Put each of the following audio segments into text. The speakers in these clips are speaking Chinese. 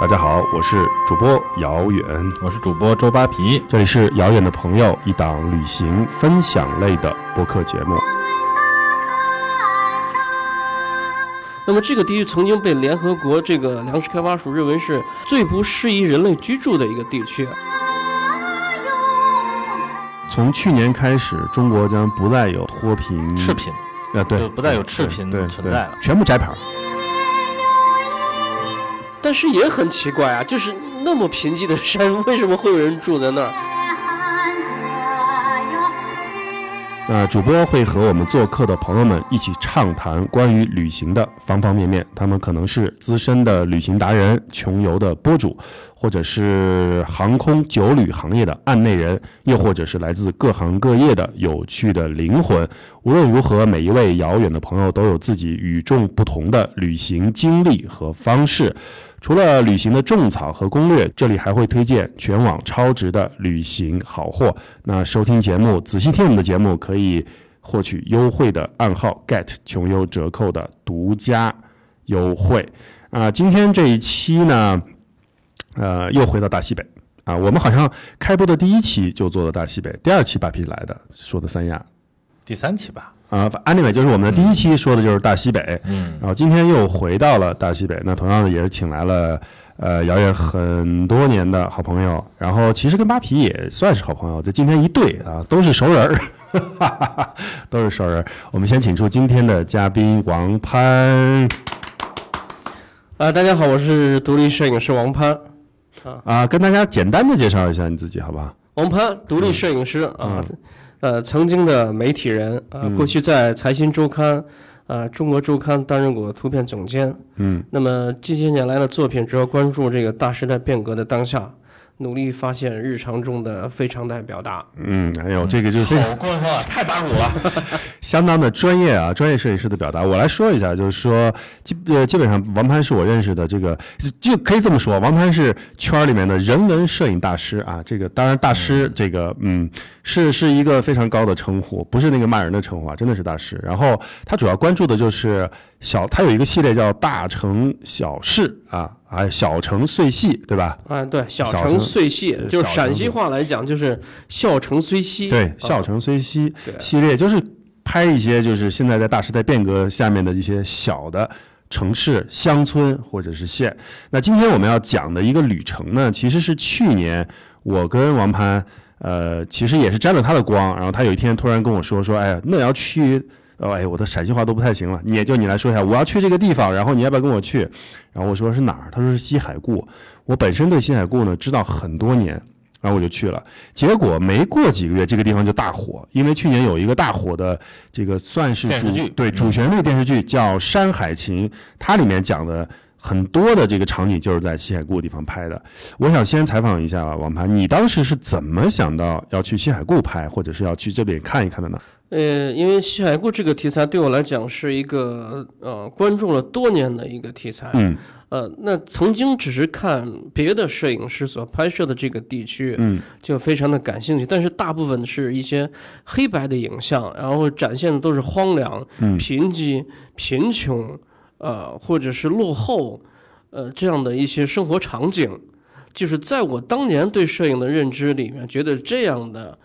大家好，我是主播遥远，我是主播周扒皮，这里是遥远的朋友一档旅行分享类的播客节目。那么这个地区曾经被联合国这个粮食开发署认为是最不适宜人类居住的一个地区。从去年开始，中国将不再有脱贫、赤贫，呃，对，就不再有赤贫对存在了。全部摘牌儿。但是也很奇怪啊，就是那么贫瘠的山，为什么会有人住在那儿？那主播会和我们做客的朋友们一起畅谈关于旅行的方方面面。他们可能是资深的旅行达人、穷游的博主，或者是航空酒旅行业的案内人，又或者是来自各行各业的有趣的灵魂。无论如何，每一位遥远的朋友都有自己与众不同的旅行经历和方式。除了旅行的种草和攻略，这里还会推荐全网超值的旅行好货。那收听节目，仔细听我们的节目，可以获取优惠的暗号 get 穷游折扣的独家优惠。啊、今天这一期呢，呃，又回到大西北啊。我们好像开播的第一期就做的大西北，第二期把皮来的说的三亚第三期吧，啊。安利美就是我们的第一期说的就是大西北，嗯，然后今天又回到了大西北，那同样的也是请来了呃姚远很多年的好朋友，然后其实跟扒皮也算是好朋友，就今天一对啊都是熟人儿，哈哈哈，都是熟人。我们先请出今天的嘉宾王潘啊，大家好，我是独立摄影师王潘。啊，跟大家简单的介绍一下你自己好吧？王潘，独立摄影师啊，呃，曾经的媒体人啊，嗯。过去在财新周刊、啊中国周刊担任过图片总监。嗯，那么近些年来的作品主要关注这个大时代变革的当下，努力发现日常中的非常态表达。嗯，哎呦，这个就是好过分啊，太打鼓了。相当的专业啊，专业摄影师的表达。我来说一下，就是说基呃基本上王攀是我认识的这个，就就可以这么说，王攀是圈里面的人文摄影大师啊。这个当然大师这个嗯是是一个非常高的称呼，不是那个骂人的称呼啊，真的是大师。然后他主要关注的就是小，它有一个系列叫大城小事啊，啊小城碎细，对吧？啊，对，小小城城碎细呃，就是陕西话来讲，就是笑城虽稀。对，啊笑城虽稀对系列就是拍一些就是现在在大时代变革下面的一些小的城市、乡村或者是县。那今天我们要讲的一个旅程呢，其实是去年我跟王攀，呃，其实也是沾了他的光，然后他有一天突然跟我说说，哎呀，那要去。哦，哎，我的陕西话都不太行了，你也就你来说一下，我要去这个地方，然后你要不要跟我去？然后我说是哪儿？他说是西海固。我本身对西海固呢知道很多年，然后我就去了。结果没过几个月，这个地方就大火，因为去年有一个大火的这个算是主电视剧对主旋律电视剧叫《山海情》，它里面讲的很多的这个场景就是在西海固地方拍的。我想先采访一下王盘，你当时是怎么想到要去西海固拍，或者是要去这边看一看的呢？呃，因为西海固这个题材对我来讲是一个呃关注了多年的一个题材。嗯呃，那曾经只是看别的摄影师所拍摄的这个地区，嗯就非常的感兴趣。但是大部分是一些黑白的影像，然后展现的都是荒凉、嗯贫瘠、贫穷，呃，或者是落后，呃，这样的一些生活场景。就是在我当年对摄影的认知里面，觉得这样的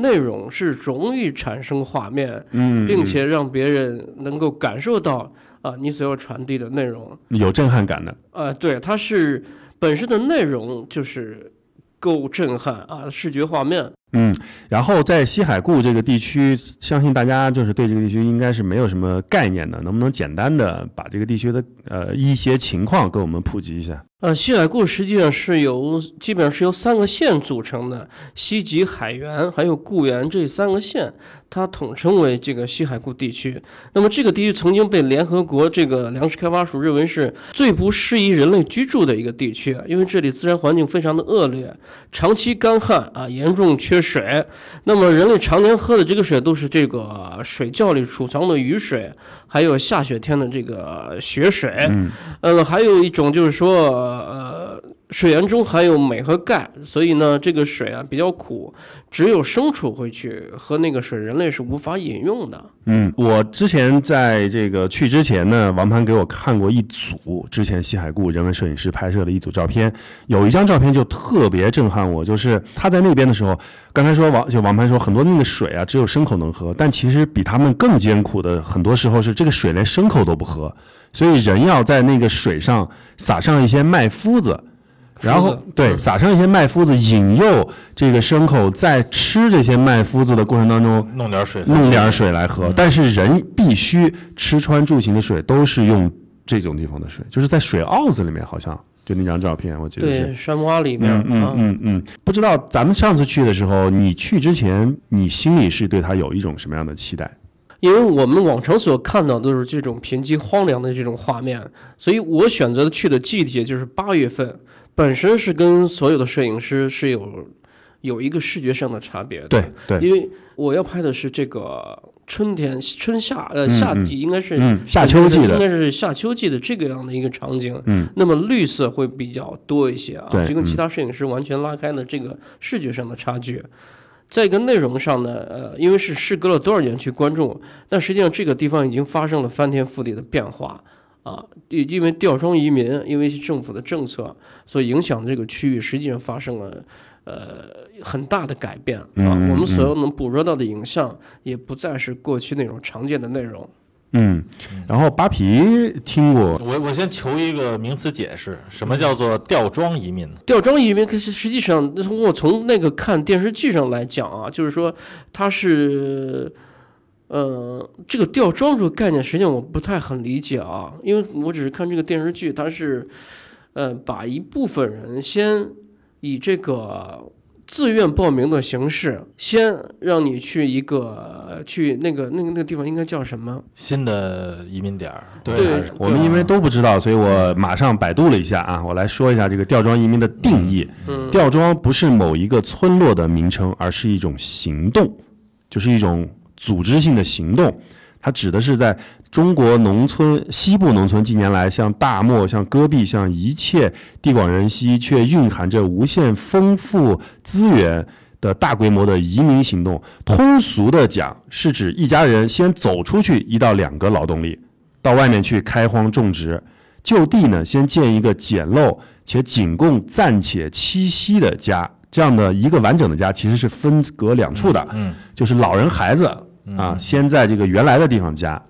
内容是容易产生画面，嗯，并且让别人能够感受到啊、你所要传递的内容。有震撼感的。啊，对，它是本身的内容就是够震撼啊，视觉画面。嗯，然后在西海固这个地区，相信大家就是对这个地区应该是没有什么概念的，能不能简单的把这个地区的呃一些情况给我们普及一下？呃，西海固实际上是由基本上是由三个县组成的，西吉、海原还有固原这三个县，它统称为这个西海固地区。那么这个地区曾经被联合国这个粮食开发署认为是最不适宜人类居住的一个地区，因为这里自然环境非常的恶劣，长期干旱啊，严重缺水。那么人类常年喝的这个水都是这个水窖里储藏的雨水，还有下雪天的这个雪水。嗯呃，还有一种就是说，呃，水源中含有镁和钙，所以呢，这个水啊比较苦，只有牲畜会去喝那个水，人类是无法饮用的。嗯，我之前在这个去之前呢，王盘给我看过一组之前西海固人文摄影师拍摄的一组照片，有一张照片就特别震撼我，就是他在那边的时候，刚才说王就王盘说很多那个水啊只有牲口能喝，但其实比他们更艰苦的，很多时候是这个水连牲口都不喝，所以人要在那个水上撒上一些麦麸子。然后对，撒上一些麦麸子，引诱这个牲口在吃这些麦麸子的过程当中，弄点水，弄点水来喝，但是人必须吃穿住行的水都是用这种地方的水，就是在水坳子里面，好像就那张照片，我记得，是。山洼里面嗯嗯啊，嗯嗯，不知道咱们上次去的时候，你去之前，你心里是对它有一种什么样的期待？因为我们往常所看到都是这种贫瘠荒凉的这种画面，所以我选择的去的季节就是八月份，本身是跟所有的摄影师是有有一个视觉上的差别的。对对，因为我要拍的是这个春天、春夏呃嗯夏季，应该是嗯，夏秋季的应，该是夏秋季的这个样的一个场景。嗯，那么绿色会比较多一些啊，就跟其嗯他摄影师完全拉开了这个视觉上的差距。在一个内容上呢，呃，因为是事隔了多少年去关注，但实际上这个地方已经发生了翻天覆地的变化啊！因因为吊装移民，因为政府的政策所影响的这个区域，实际上发生了呃很大的改变啊。嗯我们所有能捕捉到的影像，也不再是过去那种常见的内容。嗯，然后扒皮听过，我我先求一个名词解释，什么叫做吊装移民？吊装移民，可是实际上，从我从那个看电视剧上来讲啊，就是说它是，呃，这个吊装这个概念，实际上我不太很理解啊，因为我只是看这个电视剧，它是，呃，把一部分人先以这个自愿报名的形式，先让你去一个去那个那个那个地方应该叫什么？新的移民点儿，对我们因为都不知道，所以我马上百度了一下啊，我来说一下这个吊装移民的定义。嗯，吊装不是某一个村落的名称，而是一种行动，就是一种组织性的行动。它指的是在中国农村西部农村近年来像大漠、像戈壁、像一切地广人稀却蕴含着无限丰富资源的大规模的移民行动。通俗的讲，是指一家人先走出去一到两个劳动力，到外面去开荒种植，就地呢先建一个简陋且仅供暂且栖息的家。这样的一个完整的家其实是分隔两处的，嗯，就是老人孩子啊，先在这个原来的地方加，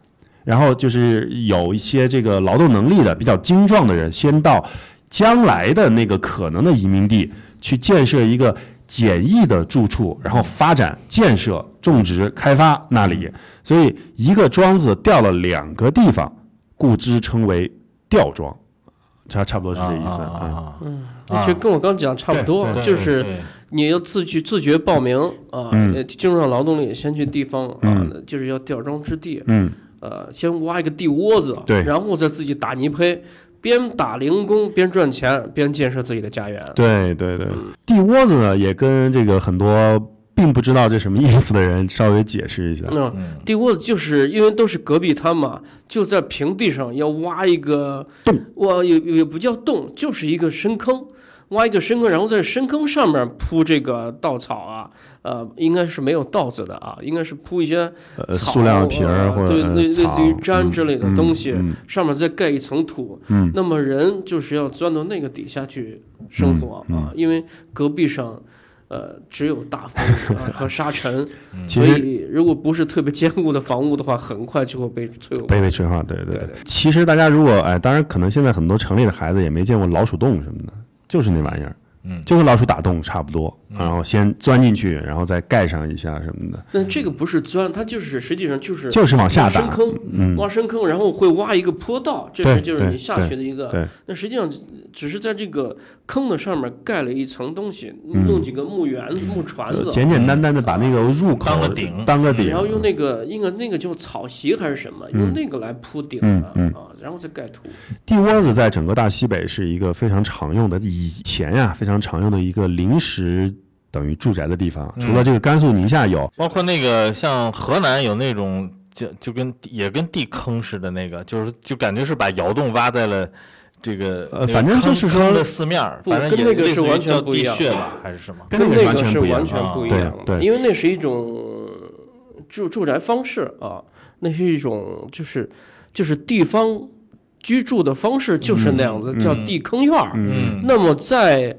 然后就是有一些这个劳动能力的比较精壮的人，先到将来的那个可能的移民地去建设一个简易的住处，然后发展、建设、种植、开发那里。所以一个庄子掉了两个地方，故之称为吊庄，差差不多是这意思啊。啊啊嗯，啊就跟我刚讲差不多，对就是对你要自去自觉报名啊，进入到劳动力，先去地方啊嗯，就是要吊庄之地，嗯，呃，先挖一个地窝子，对。然后再自己打泥胚，边打零工边赚钱，边建设自己的家园。对对对，地窝子呢也跟这个很多并不知道这什么意思的人稍微解释一下。那嗯地窝子就是因为都是戈壁滩嘛，就在平地上要挖一个洞，挖也也不叫洞，就是一个深坑。挖一个深坑，然后在深坑上面铺这个稻草啊，呃，应该是没有稻子的啊，应该是铺一些呃，塑料皮儿或者呃类类似于草毡之类的东西，嗯上面再盖一层土。嗯那么人就是要钻到那个底下去生活、嗯啊，因为戈壁上，呃，只有大风啊 和沙尘，所以如果不是特别坚固的房屋的话，很快就会被摧毁。被被吹化，对对对对其实大家如果哎，当然可能现在很多城里的孩子也没见过老鼠洞什么的，就是那玩意儿，嗯。就跟老鼠打洞差不多，然后先钻进去，然后再盖上一下什么的，那这个不是钻，它就是实际上就是就是往下打，挖深坑，嗯，挖深坑，然后会挖一个坡道，这是就是你下去的一个。对，那实际上只是在这个坑的上面盖了一层东西，嗯弄几个木圆子、木船子，简简单单的把那个入口当个顶当个顶，然后用那个应该那个叫草席还是什么，用那个来铺顶啊，然后再盖土。地窝子在整个大西北是一个非常常用的，以前呀非常常用的一个临时等于住宅的地方。除了这个甘肃宁夏有，包括那个像河南有那种就就跟也跟地坑似的那个，就是就感觉是把窑洞挖在了这个呃反正就是说四面反正也跟那个是完全不一样叫地穴吧，还是什么？跟那个是完全不一样完全不一啊样，对对因为那是一种住住宅方式啊，那是一种就是就是地方居住的方式就是那样子，嗯叫地坑院儿。嗯，那么在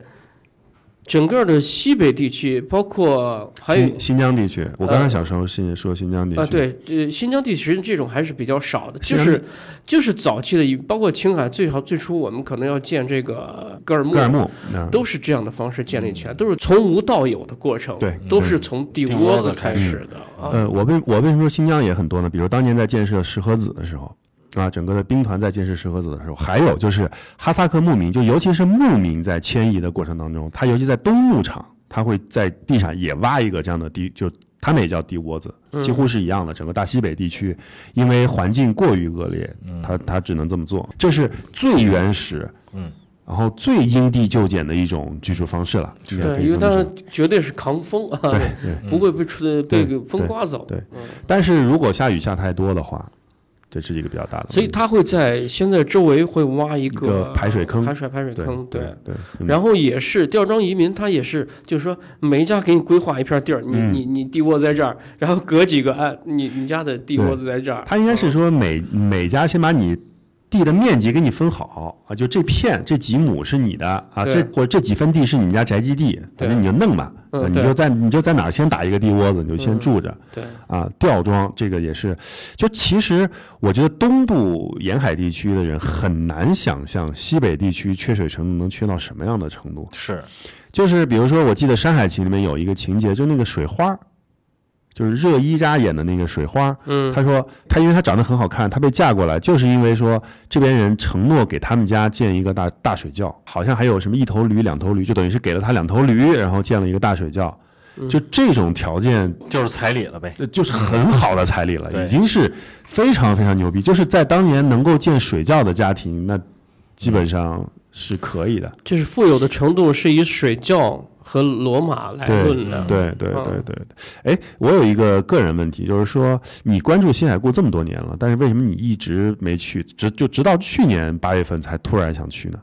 整个的西北地区，包括还有新新疆地区，我刚才想说新说新疆地区啊，对，呃，新疆地区这种还是比较少的，就是就是早期的一，包括青海最好最初我们可能要建这个格尔木，格尔木，啊都是这样的方式建立起来，都是从无到有的过程，对都是从地地窝子开开始的啊。呃，我为我为什么说新疆也很多呢？比如当年在建设石河子的时候，啊，整个的兵团在建设石河子的时候，还有就是哈萨克牧民，就尤其是牧民在迁移的过程当中，他尤其在东牧场，他会在地上也挖一个这样的地，就他们也叫地窝子，嗯几乎是一样的。整个大西北地区，因为环境过于恶劣，他他只能这么做，这是最原始，嗯，然后最因地就简的一种居住方式了。对，因为它绝对是扛风啊，对 对。不会被吹被对风刮走。对但是如果下雨下太多的话，这是一个比较大的。所以它会在现在周围会挖一一个排水坑。排水排水坑，对对，嗯然后也是吊装移民，他也是，就是说每一家给你规划一片地儿，你、嗯。你你地窝在这儿，然后隔几个哎，你你家的地窝子在这儿，他应该是说每每家先把你地的面积给你分好啊，就这片这几亩是你的啊，这或者这几分地是你们家宅基地，反正你就弄吧，你就在你就在哪儿先打一个地窝子，你就先住着对，啊。吊装这个也是，就其实我觉得东部沿海地区的人很难想象西北地区缺水程度能缺到什么样的程度。是，就是比如说，我记得《山海情》里面有一个情节，就那个水花儿，就是热依扎演的那个水花他说他因为他长得很好看，他被嫁过来，就是因为说这边人承诺给他们家建一个大大水窖，好像还有什么一头驴、两头驴，就等于是给了他两头驴，然后建了一个大水窖。就这种条件，就是彩礼了呗。呃就是很好的彩礼了，已经是非常非常牛逼。就是在当年能够建水窖的家庭，那基本上是可以的。就是富有的程度是以水窖和罗马来论的，对对嗯对对对，哎，我有一个个人问题，就是说你关注新海固这么多年了，但是为什么你一直没去，直就直到去年八月份才突然想去呢？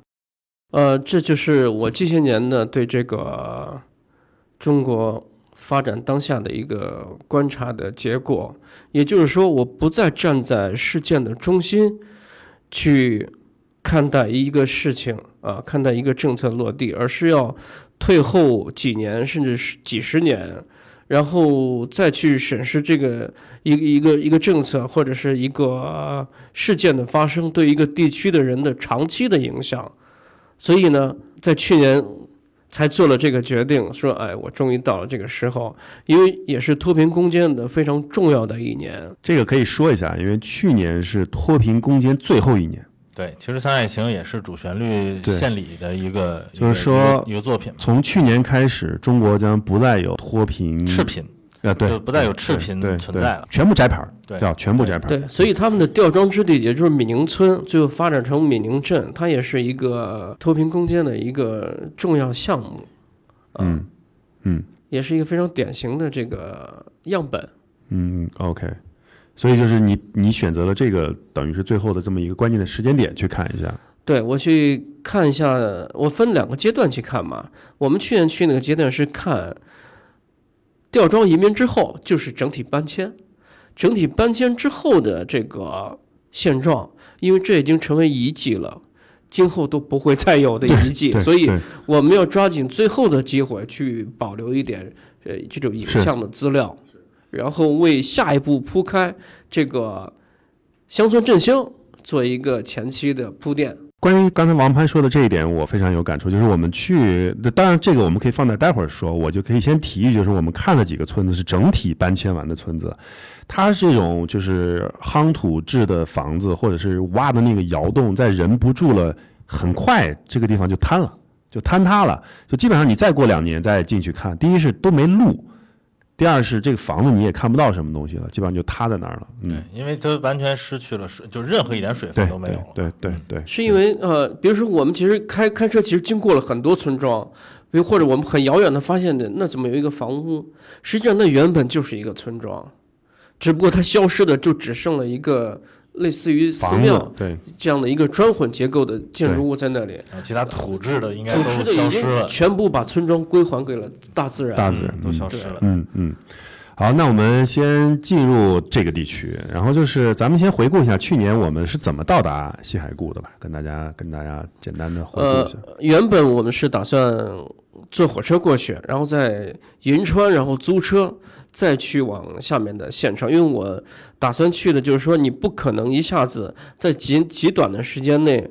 呃，这就是我这些年呢对这个中国发展当下的一个观察的结果。也就是说，我不再站在事件的中心去看待一个事情啊，看待一个政策落地，而是要退后几年，甚至是几十年。然后再去审视这个一个一个一个政策或者是一个事件的发生对一个地区的人的长期的影响，所以呢，在去年才做了这个决定，说，哎，我终于到了这个时候，因为也是脱贫攻坚的非常重要的一年。这个可以说一下，因为去年是脱贫攻坚最后一年，对，其实《三爱情》也是主旋律献礼的一个，就是说一个一个作品，从去年开始，中国将不再有脱贫赤贫，啊，对，就不再有赤贫对对存在了全部摘牌儿，对叫全部摘牌儿。对，所以他们的吊装之地，也就是闽宁村，最后发展成闽宁镇，它也是一个脱贫攻坚的一个重要项目，啊嗯嗯也是一个非常典型的这个样本。嗯，OK。所以就是你你选择了这个，等于是最后的这么一个关键的时间点去看一下。对我去看一下，我分两个阶段去看嘛。我们去年去那个阶段是看吊装移民之后，就是整体搬迁，整体搬迁之后的这个现状，因为这已经成为遗迹了，今后都不会再有的遗迹，所以我们要抓紧最后的机会去保留一点呃这种影像的资料，然后为下一步铺开这个乡村振兴做一个前期的铺垫。关于刚才王潘说的这一点，我非常有感触。就是我们去，当然这个我们可以放在待会儿说，我就可以先提一句，就是我们看了几个村子是整体搬迁完的村子，它这种就是夯土制的房子，或者是挖的那个窑洞，在人不住了，很快这个地方就瘫了，就坍塌了，就基本上你再过两年再进去看，第一是都没路。第二是这个房子你也看不到什么东西了，基本上就塌在那儿了。嗯，对，因为它完全失去了水，就任何一点水分都没有对了。对对对，是因为呃，比如说我们其实开开车，其实经过了很多村庄，比如或者我们很遥远的发现的，那怎么有一个房屋？实际上那原本就是一个村庄，只不过它消失的就只剩了一个类似于寺庙对这样的一个砖混结构的建筑物在那里，啊其他土质的应该组都织的已经消失了，全部把村庄归还给了大自然。大自然嗯都消失了。嗯嗯，好，那我们先进入这个地区，然后就是咱们先回顾一下去年我们是怎么到达西海固的吧，跟大家跟大家简单的回顾呃一下。，原本我们是打算坐火车过去，然后在银川，然后租车，再去往下面的县城。因为我打算去的就是说，你不可能一下子在极极短的时间内，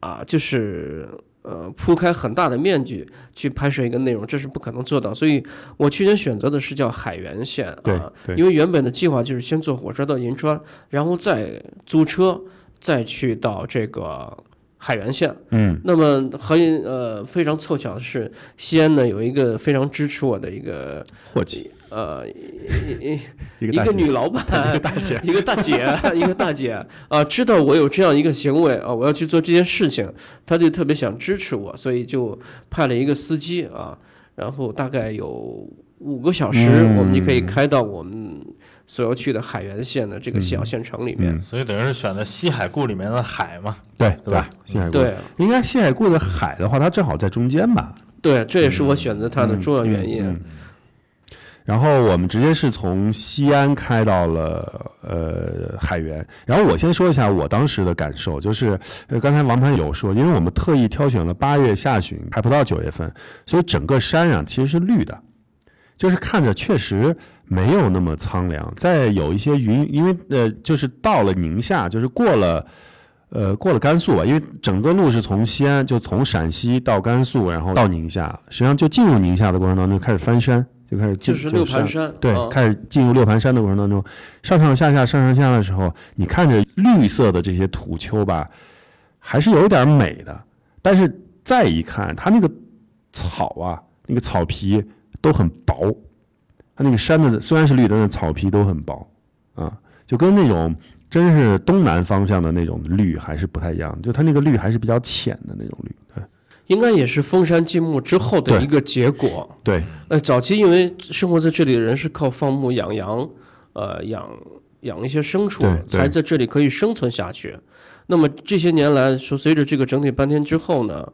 啊，就是呃铺开很大的面积去拍摄一个内容，这是不可能做到。所以我去年选择的是叫海原县对啊，因为原本的计划就是先坐火车到银川，然后再租车，再去到这个海原县。嗯那么很呃非常凑巧的是，西安呢有一个非常支持我的一个伙计，呃一一一个女老板，一个大姐，一个大姐，一个大姐。啊，知道我有这样一个行为啊，我要去做这件事情，她就特别想支持我，所以就派了一个司机啊，然后大概有五个小时，嗯。我们就可以开到我们所要去的海原县的这个小县城里面。嗯。所以等于是选的西海固里面的海嘛，对对吧？西海固，对。应该西海固的海的话，它正好在中间吧。对，这也是我选择它的重要原因。嗯嗯然后我们直接是从西安开到了呃海原，然后我先说一下我当时的感受，就是呃刚才王盘有说，因为我们特意挑选了八月下旬，还不到九月份，所以整个山啊其实是绿的，就是看着确实没有那么苍凉，在有一些云，因为呃就是到了宁夏，就是过了。呃，过了甘肃吧，因为整个路是从西安，就从陕西到甘肃，然后到宁夏，实际上就进入宁夏的过程当中开始翻山，就开始进就是六盘山，对，啊开始进入六盘山的过程当中，上上下下上上下下的时候，你看着绿色的这些土丘吧，还是有点美的。但是再一看，它那个草啊，那个草皮都很薄，它那个山的虽然是绿的，但是草皮都很薄啊，就跟那种真是东南方向的那种绿还是不太一样，就它那个绿还是比较浅的那种绿。对应该也是封山禁牧之后的一个结果。对，呃，早期因为生活在这里的人是靠放牧养羊，呃，养养一些牲畜才在这里可以生存下去。那么这些年来说，随着这个整体搬迁之后呢，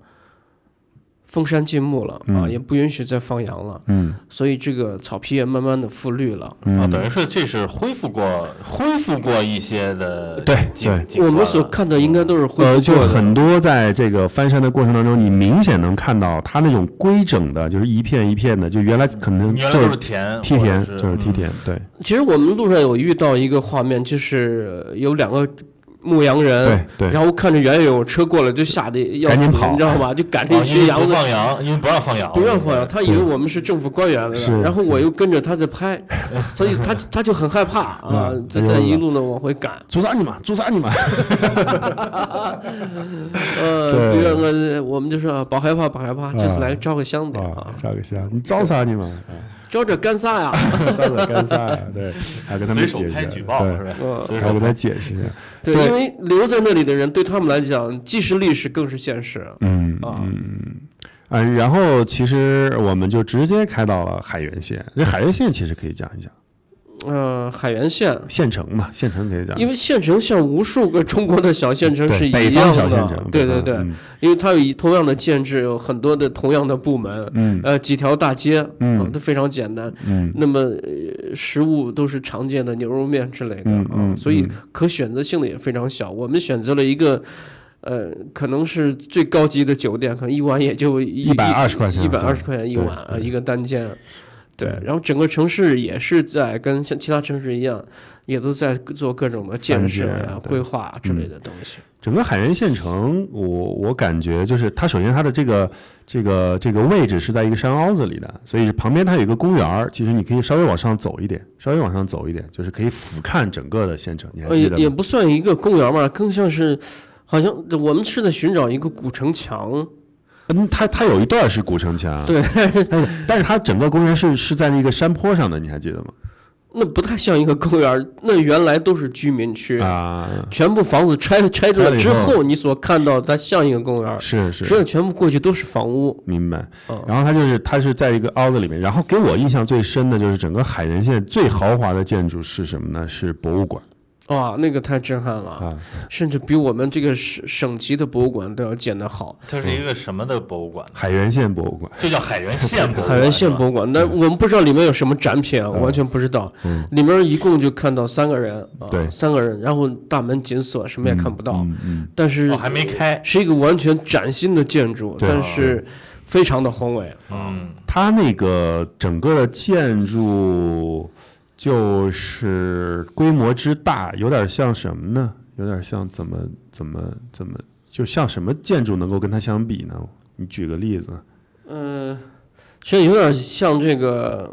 封山禁牧了啊，嗯也不允许再放羊了，嗯。所以这个草皮也慢慢的复绿了。啊，等于是这是恢复过恢复过一些的对景对我们所看的应该都是恢呃，就复过的。很多在这个翻山的过程当中，你明显能看到它那种规整的，就是一片一片的，就原来可能原来都就是是田梯田，就是梯田，对。其实我们路上有遇到一个画面，就是呃有两个牧羊人，对对，然后看着远远有车过来，就吓得要死，你知道吗？就赶着一群羊子放羊，因为不让放羊，不让放羊，他以为我们是政府官员是，然后我又跟着他在拍，所以他他就很害怕啊嗯，在在一路呢往回赶，做啥你嘛，做啥你嘛，呃，对。比如说我们就说别害怕，别害怕，就是来照个相的啊啊，，照个相，你招啥你嘛，照着干啥呀？啊招着干啥呀？对，还跟他们解释，举报是对，吧？嗯随手拍还跟他解释一下，对，因为留在那里的人对他们来讲，既是历史，更是现实嗯啊。啊，然后其实我们就直接开到了海原县，这海原县其实可以讲一讲，呃，海原县，县城嘛，县城可以讲，因为县城像无数个中国的小县城是一样北方小县的城，，对对对，嗯。因为它有一同样的建制，有很多的同样的部门，嗯。呃，几条大街，嗯。啊都非常简单。嗯。那么、呃、食物都是常见的牛肉面之类的啊，嗯嗯所以嗯。可选择性的也非常小。我们选择了一个。呃，可能是最高级的酒店，可能一晚也就一百二十块钱一百二十块钱一晚啊，一个单间。对，然后整个城市也是在跟像其他城市一样，也都在做各种的建设规划啊之类的东西。整个海原县城，我我感觉就是它首先它的这个这个这个位置是在一个山凹子里的，所以旁边它有一个公园儿，其实你可以稍微往上走一点，稍微往上走一点，就是可以俯瞰整个的县城。你还记得吗？也不算一个公园吧，更像是，好像我们是在寻找一个古城墙。嗯，它它有一段是古城墙，对，但是它整个公园是是在那个山坡上的，你还记得吗？那不太像一个公园，那原来都是居民区，啊，全部房子拆拆拆了之后后，你所看到它像一个公园，是是实际，上全部过去都是房屋。明白。嗯然后它就是它是在一个凹子里面，然后给我印象最深的就是整个海原县最豪华的建筑是什么呢？是博物馆。哇，那个太震撼了，啊，甚至比我们这个省省级的博物馆都要建得好。它是一个什么的博物馆？海原县博物馆。就叫海原县博物馆。海原县博物物馆，那我们不知道里面有什么展品啊，我完全不知道。嗯里面一共就看到三个人啊，对三个人，然后大门紧锁，什么也看不到。嗯嗯，但是哦，还没开。是一个完全崭新的建筑，但是非常的宏伟。嗯，它那个整个的建筑就是规模之大，有点像什么呢？有点像怎么怎么怎么，就像什么建筑能够跟它相比呢？你举个例子。嗯，其实有点像这个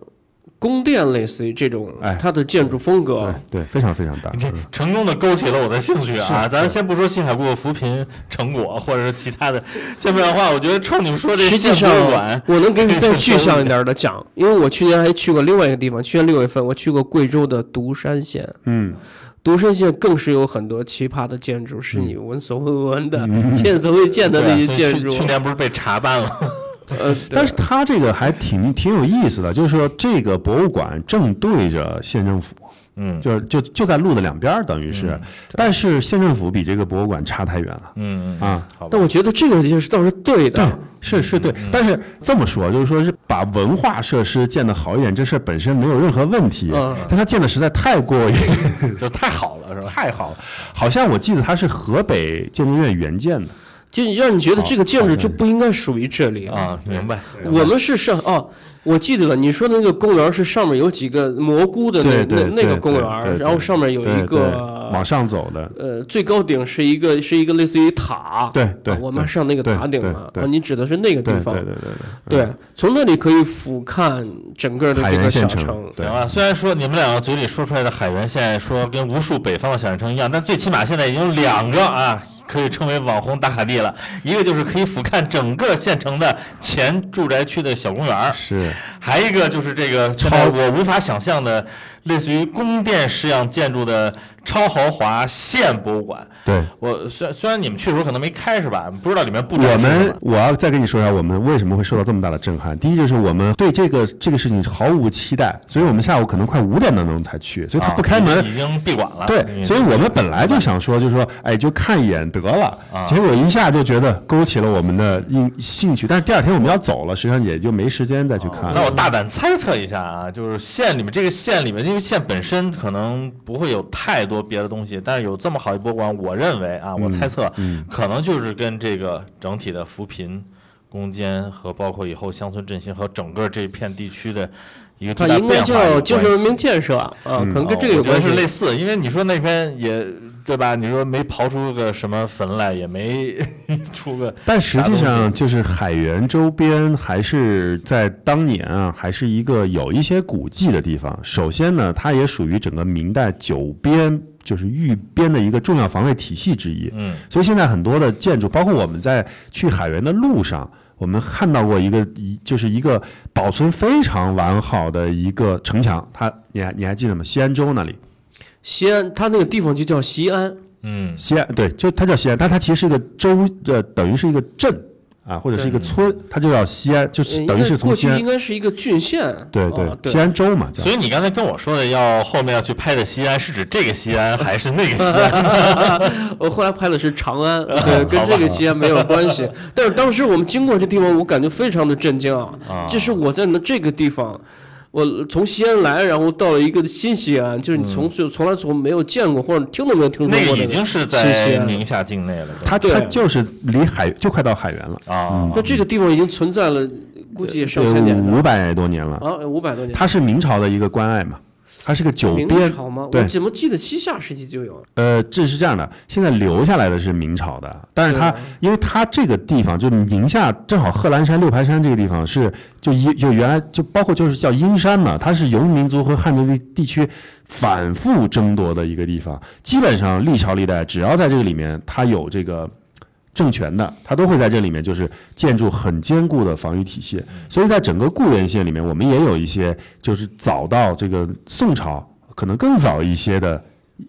宫殿，类似于这种哎它的建筑风格。对对，非常非常大。成功的勾起了我的兴趣啊！咱先不说新海固扶贫成果，或者是其他的，要不然的话，我觉得冲你们说这实际县博物上馆，，我能给你再具象一点的讲，因为我去年还去过另外一个地方，去年六月份我去过贵州的独山县。嗯，独山县更是有很多奇葩的建筑，是你闻所未闻的、嗯前所未见的那些建筑。去年不是被查办了？呃，但是它这个还挺挺有意思的，就是说这个博物馆正对着县政府，嗯就是就就在路的两边儿，等于是。但是县政府比这个博物馆差太远了嗯嗯，啊。好但。我觉得这个就是倒是对的。对，是是对，但是这么说，就是说是把文化设施建得好一点，这事儿本身没有任何问题，嗯但它建的实在太过于 就太好了，是吧？太好了，好像我记得它是河北建筑院原建的，就让你觉得这个建筑就不应该属于这里。啊，明白。我们是上啊，我记得了，你说的那个公园是上面有几个蘑菇的那那那个公园，然后上面有一个往上走的，呃最高顶是一个是一个类似于塔。对对啊我们上那个塔顶了啊，你指的是那个地方对对对。对对对，从那里可以俯瞰整个的海这个小城行啊，虽然说你们两个嘴里说出来的海原县说跟无数北方的小县城一样，但最起码现在已经有两个啊，可以称为网红打卡地了。一个就是可以俯瞰整个县城的前住宅区的小公园儿，是还一个就是这个现在我无法想象的，类似于宫殿式样建筑的超豪华县博物馆。对。我虽然虽然你们去的时候可能没开是吧？不知道里面布置我们我要再跟你说一下，我们为什么会受到这么大的震撼。第一就是我们对这个这个事情毫无期待，所以我们下午可能快五点当钟才去，所以他啊不开门。已经闭馆了。对，所以我们本来就想说，就是说，哎，就看一眼得了啊。结果一下就觉得勾起了我们的兴兴趣，但是第二天我们要走了，实际上也就没时间再去看了。那我大胆猜测一下啊，就是县里面这个县里面，因为县本身可能不会有太多别的东西，但是有这么好一博物馆，我认为啊，我猜测嗯。可能就是跟这个整体的扶贫攻坚和包括以后乡村振兴和整个这片地区的一个它最大变化应该叫精神文明建设啊，可能跟这个有关系。是类似，因为你说那边也对吧？你说没刨出个什么坟来，也没 出个 但实际上，就是海原周边还是在当年啊，还是一个有一些古迹的地方。首先呢，它也属于整个明代九边，就是御边的一个重要防卫体系之一。嗯所以现在很多的建筑，包括我们在去海原的路上，我们看到过一个一就是一个保存非常完好的一个城墙，它你还你还记得吗？西安州那里，西安，它那个地方就叫西安。嗯西安对，就它叫西安，但它其实是一个州，呃，等于是一个镇啊，或者是一个村，它就叫西安，就是呃等于是从西安应该是一个郡县。对对西安州嘛，所以你刚才跟我说的要后面要去拍的西安，是指这个西安还是那个西安？我后来拍的是长安，对，跟这个西安没有关系。但是当时我们经过这地方，我感觉非常的震惊啊！啊就是我在那这个地方，我从西安来，然后到了一个新西安，就是你从就从来从没有见过或者听都没有听说过那个已经是新西在安。宁夏境内了。它它就是离海就快到海原了，啊，那这个地方已经存在了，估计上千年了五百多年了。啊，五百多年。它是明朝的一个关隘嘛，它是个九明边，朝吗？对我怎么记得西夏时期就有？呃，这是这样的，现在留下来的是明朝的，但是它对因为它这个地方就宁夏正好贺兰山、六盘山这个地方是就一就原来就包括就是叫阴山嘛，它是游牧民族和汉族地地区反复争夺的一个地方，基本上历朝历代只要在这个里面它有这个。政权的，它都会在这里面，就是建筑很坚固的防御体系。所以在整个固原县里面，我们也有一些就是早到这个宋朝，可能更早一些的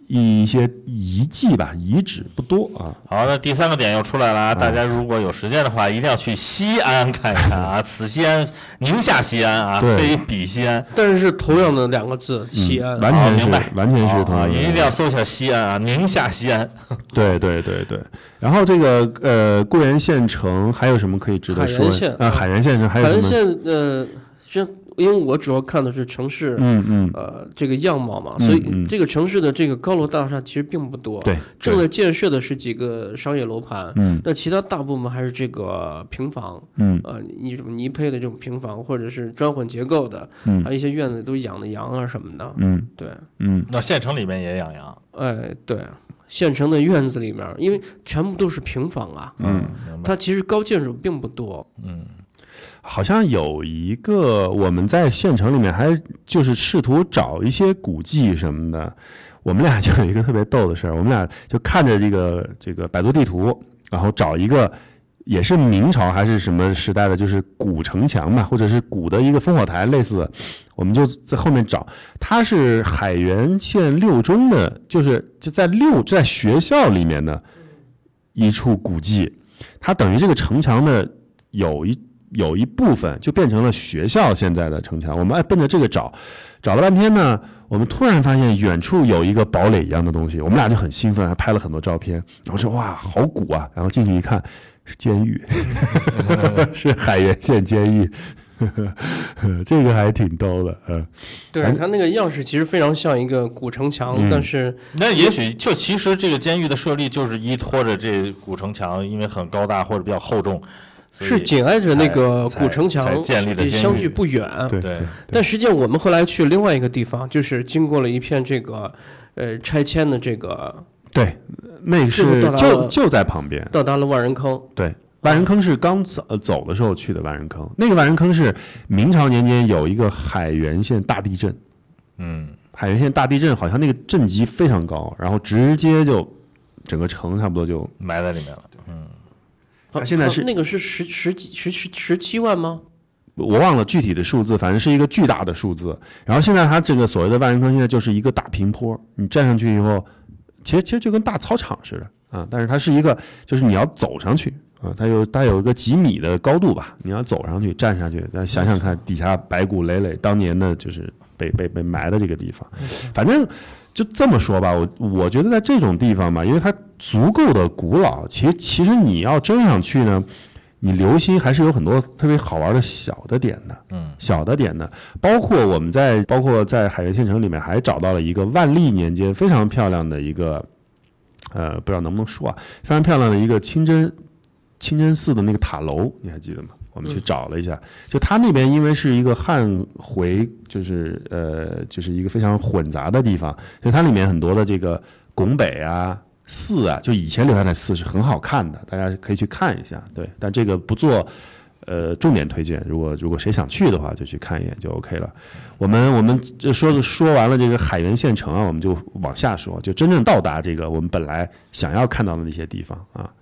一些遗迹吧，遗址不多啊。好，那第三个点又出来了啊！大家如果有时间的话，一定要去西安看一看啊！此西安，宁夏西安啊，非彼西安。但是是同样的两个字，西安。完全是哦明白完全是同啊，样的一定要搜一下西安啊，宁夏西安。对对对对，然后这个呃，固原县城还有什么可以值得说海原县？啊，海原县城还有海原什么？县呃，是因为我主要看的是城市。嗯嗯，呃，这个样貌嘛，嗯所以嗯这个城市的这个高楼大厦其实并不多。对，正在建设的是几个商业楼盘，嗯那其他大部分还是这个平房，嗯呃，一种泥坯的这种平房，或者是砖混结构的，嗯还有一些院子里都养的羊啊什么的。嗯对，嗯那县城里面也养羊。哎，对，县城的院子里面，因为全部都是平房啊，嗯，它其实高建筑并不多。嗯，好像有一个我们在县城里面还就是试图找一些古迹什么的，我们俩就有一个特别逗的事儿，我们俩就看着这个这个百度地图，然后找一个也是明朝还是什么时代的，就是古城墙嘛，或者是古的一个烽火台类似。的，我们就在后面找，它是海原县六中的，就是就在六在学校里面的一处古迹，它等于这个城墙的有一有一部分就变成了学校现在的城墙。我们哎奔着这个找，找了半天呢，我们突然发现远处有一个堡垒一样的东西，我们俩就很兴奋，还拍了很多照片，然后说哇好古啊，然后进去一看是监狱，是海原县监狱。这个还挺逗的，嗯，对，它那个样式其实非常像一个古城墙，嗯但是那也许就其实这个监狱的设立就是依托着这古城墙，因为很高大或者比较厚重，是紧挨着那个古城才墙建立的相距不远。对对但实际上我们后来去另外一个地方，就是经过了一片这个呃拆迁的这个，对，那个是就就在旁边，到达了万人坑。对，万人坑是刚走呃走的时候去的万人坑，那个万人坑是明朝年间有一个海原县大地震，嗯，海原县大地震好像那个震级非常高，然后直接就整个城差不多就，埋在里面了。嗯，它现在是啊那个是十十几十十十七万吗？我忘了具体的数字，反正是一个巨大的数字。然后现在它这个所谓的万人坑现在就是一个大平坡，你站上去以后，其实其实就跟大操场似的啊，但是它是一个就是你要走上去。啊，它有它有一个几米的高度吧，你要走上去站下去，那想想看，底下白骨累累，当年的就是被被被埋的这个地方，反正就这么说吧，我我觉得在这种地方吧，因为它足够的古老，其实其实你要真想去呢，你留心还是有很多特别好玩的小的点的，嗯，小的点的，包括我们在包括在海原县城里面还找到了一个万历年间非常漂亮的一个，呃，不知道能不能说啊，非常漂亮的一个清真清真寺的那个塔楼，你还记得吗？我们去找了一下，就它那边因为是一个汉回，就是呃，就是一个非常混杂的地方，所以它里面很多的这个拱北啊、寺啊，就以前留下的寺是很好看的，大家可以去看一下。对，但这个不做呃重点推荐，如果如果谁想去的话，就去看一眼就 OK 了。我们我们这说的说完了这个海原县城啊，我们就往下说，就真正到达这个我们本来想要看到的那些地方啊。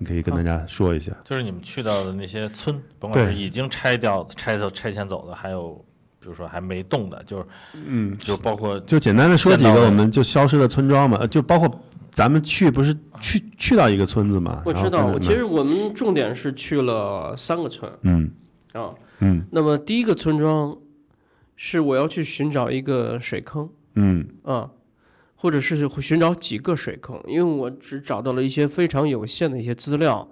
你可以跟大家说一下。就是你们去到的那些村，甭管是已经拆掉、拆走、拆迁走的，还有比如说还没动的，就是嗯，就包括就简单的说几个我们就消失的村庄嘛，呃就包括咱们去不是去去到一个村子嘛？我知道，然后跟着其实我们重点是去了三个村。嗯。啊。嗯。那么第一个村庄是我要去寻找一个水坑。嗯。啊，或者是寻找几个水坑，因为我只找到了一些非常有限的一些资料。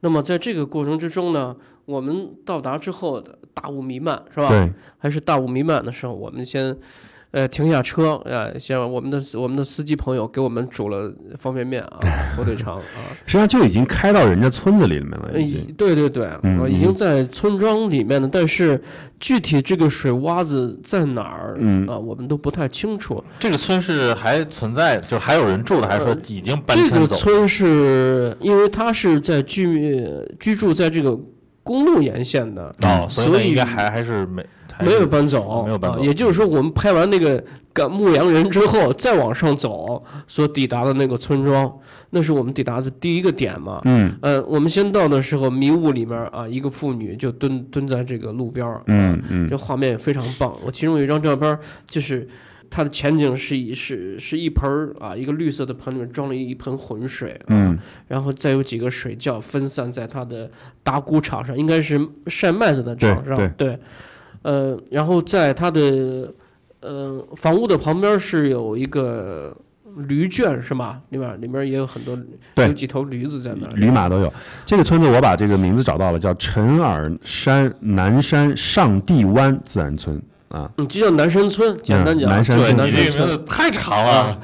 那么在这个过程之中呢，我们到达之后的大雾弥漫是吧？对，还是大雾弥漫的时候，我们先呃停下车，呃，像我们的我们的司机朋友给我们煮了方便面啊，火腿肠啊，实际上就已经开到人家村子里面了，呃已经。对对对，已经在村庄里面了，但是具体这个水洼子在哪儿，嗯啊，我们都不太清楚。这个村是还存在，就是还有人住的，还是说已经搬迁走？这个村是因为它是在居居住在这个公路沿线的，哦，所以应该还还是没还没有搬走，没有搬走。啊也就是说，我们拍完那个赶牧羊人之后，再往上走所抵达的那个村庄，那是我们抵达的第一个点嘛。嗯。呃，我们先到的时候，迷雾里面啊，一个妇女就蹲蹲在这个路边儿，嗯嗯。这画面也非常棒。我其中有一张照片儿，就是它的前景是一是是一盆儿啊，一个绿色的盆里面装了一盆浑水，啊、嗯，然后再有几个水窖分散在它的打谷场上，应该是晒麦子的场上，对。对，呃，然后在它的呃房屋的旁边是有一个驴圈是吗？里面里面也有很多，对有几头驴子在那儿。驴马都有。这个村子我把这个名字找到了，叫陈尔山南山上地湾自然村啊。嗯，就叫南山村，简单讲，对南山村你这个名字太长了，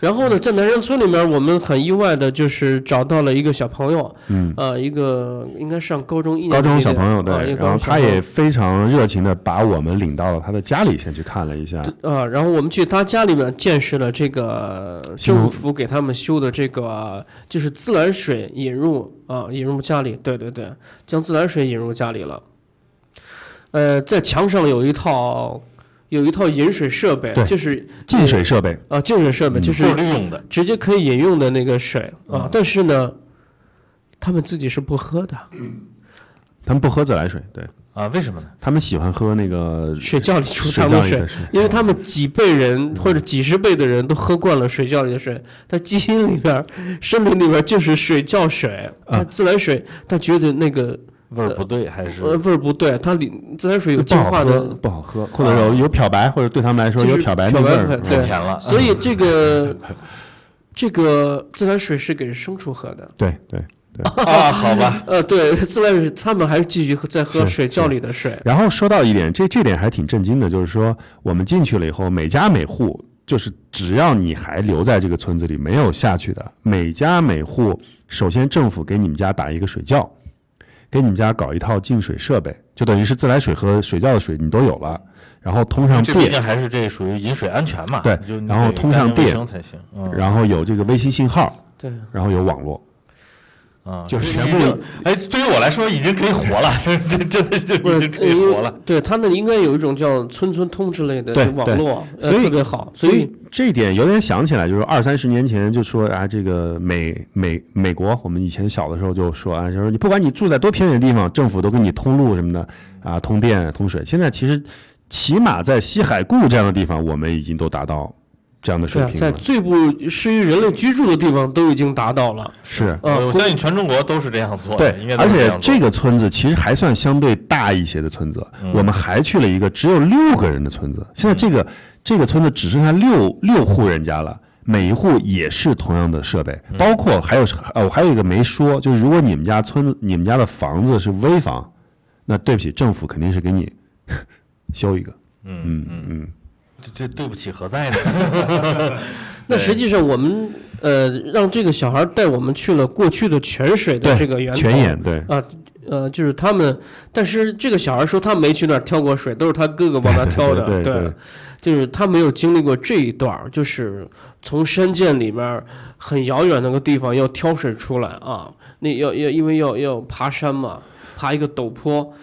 然后呢，在南山村里面，我们很意外的就是找到了一个小朋友，嗯，呃，一个应该上高中一年级高中的小朋友对，然后他也非常热情的把我们领到了他的家里，先去看了一下。啊，然后我们去他家里面见识了这个政府给他们修的这个，就是自来水引入啊，引入家里，对对对，将自来水引入家里了。呃，在墙上有一套有一套饮水设备，就是净水设备，啊净水设备，嗯。就是过滤用的。直接可以饮用的那个水啊嗯，但是呢，他们自己是不喝的，他们不喝自来水，对。啊，为什么呢？他们喜欢喝那个水窖里出的，水。因为他们几辈人或者几十辈的人都喝惯了水窖里的水，他基因里边、生理里边就是水窖水，啊。他自来水他觉得那个味儿不对还是呃味儿不对，它里自来水有净化的，不好喝，或者有有漂白，或者对他们来说有漂白那味儿。太甜了？所以这个 这个自来水是给牲畜喝的。对对。啊，好吧，呃，对，自来水他们还是继续喝在喝水窖里的水。然后说到一点，这这点还挺震惊的，就是说我们进去了以后，每家每户，就是只要你还留在这个村子里没有下去的，每家每户，首先政府给你们家打一个水窖，给你们家搞一套净水设备，就等于是自来水和水窖的水你都有了，然后通上这毕电，竟还是这属于饮水安全嘛。对然后通上电才行。嗯然后有这个微信信号，对，然后有网络，啊，就是全部哎，对于我来说已经可以活了，这这真的是已经可以活了。。对他们应该有一种叫村村通之类的对网络，呃，所以特别好。所以这一点有点想起来，就是二三十年前就说啊，这个美美美国，我们以前小的时候就说啊，就是你不管你住在多偏远的地方，政府都给你通路什么的啊，通电、通水。现在其实起码在西海固这样的地方，我们已经都达到这样的水平啊，在。最不适于人类居住的地方都已经达到了。是，呃，我相信全中国都是这样做的，应该，都对而且这个村子其实还算相对大一些的村子，嗯我们还去了一个只有六个人的村子。现在这个这个村子只剩下六六户人家了，每一户也是同样的设备，嗯包括还有呃，我还有一个没说，就是如果你们家村子你们家的房子是危房，那对不起，政府肯定是给你 修一个。嗯嗯嗯，这这对不起何在呢？那实际上我们呃让这个小孩带我们去了过去的泉水的这个源头泉眼对。啊。呃，就是他们，但是这个小孩说他没去那儿挑过水，都是他哥哥帮他挑的。对对对 就是他没有经历过这一段，就是从山涧里面很遥远那个地方要挑水出来啊。那要要因为要要爬山嘛，爬一个陡坡，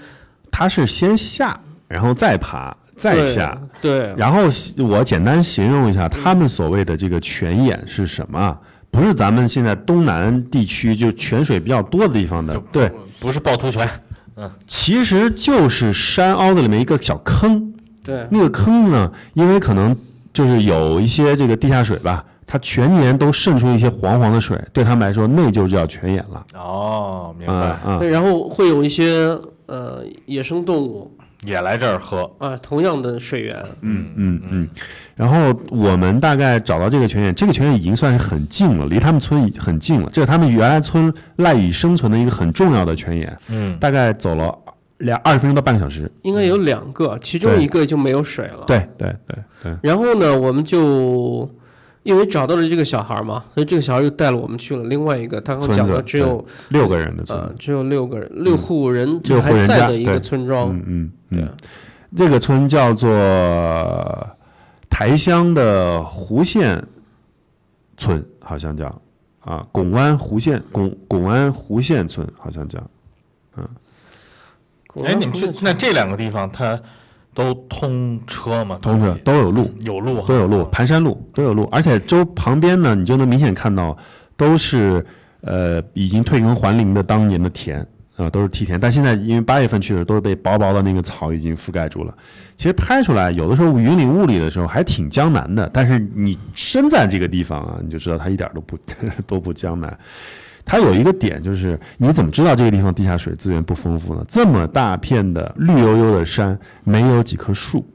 他是先下，然后再爬，再对下。对，然后我简单形容一下他们所谓的这个泉眼是什么啊？不是咱们现在东南地区就泉水比较多的地方的，对，不是趵突泉，嗯其实就是山凹子里面一个小坑。对，那个坑呢，因为可能就是有一些这个地下水吧，它全年都渗出一些黄黄的水，对他们来说那就叫泉眼了。哦，明啊白，嗯，对然后会有一些呃野生动物也来这儿喝。啊，同样的水源，嗯嗯嗯。然后我们大概找到这个泉眼，这个泉眼已经算是很近了，离他们村已很近了。这是他们原来村赖以生存的一个很重要的泉眼，嗯，大概走了两二十分钟到半个小时。应该有两个，其中一个就没有水了。。对对对对，然后呢，我们就因为找到了这个小孩嘛，所以这个小孩又带了我们去了另外一个，他刚讲村子的只有六个人的村。呃只有六个人六户人六户还在的一个村庄。嗯嗯对嗯，，这个村叫做台乡的湖县村，好像叫啊，拱湾湖县拱拱湾湖县村，好像叫。嗯。哎，你们去那这两个地方，它都通车吗？通车都有路，有路，都有路，盘山路都有路，而且周旁边呢，你就能明显看到都是呃已经退耕还林的当年的田啊、都是梯田。但现在因为八月份去的，都是被薄薄的那个草已经覆盖住了。其实拍出来，有的时候云里雾里的时候还挺江南的，但是你身在这个地方啊，你就知道它一点都不 都不江南。它有一个点就是，你怎么知道这个地方地下水资源不丰富呢？这么大片的绿油油的山，没有几棵树，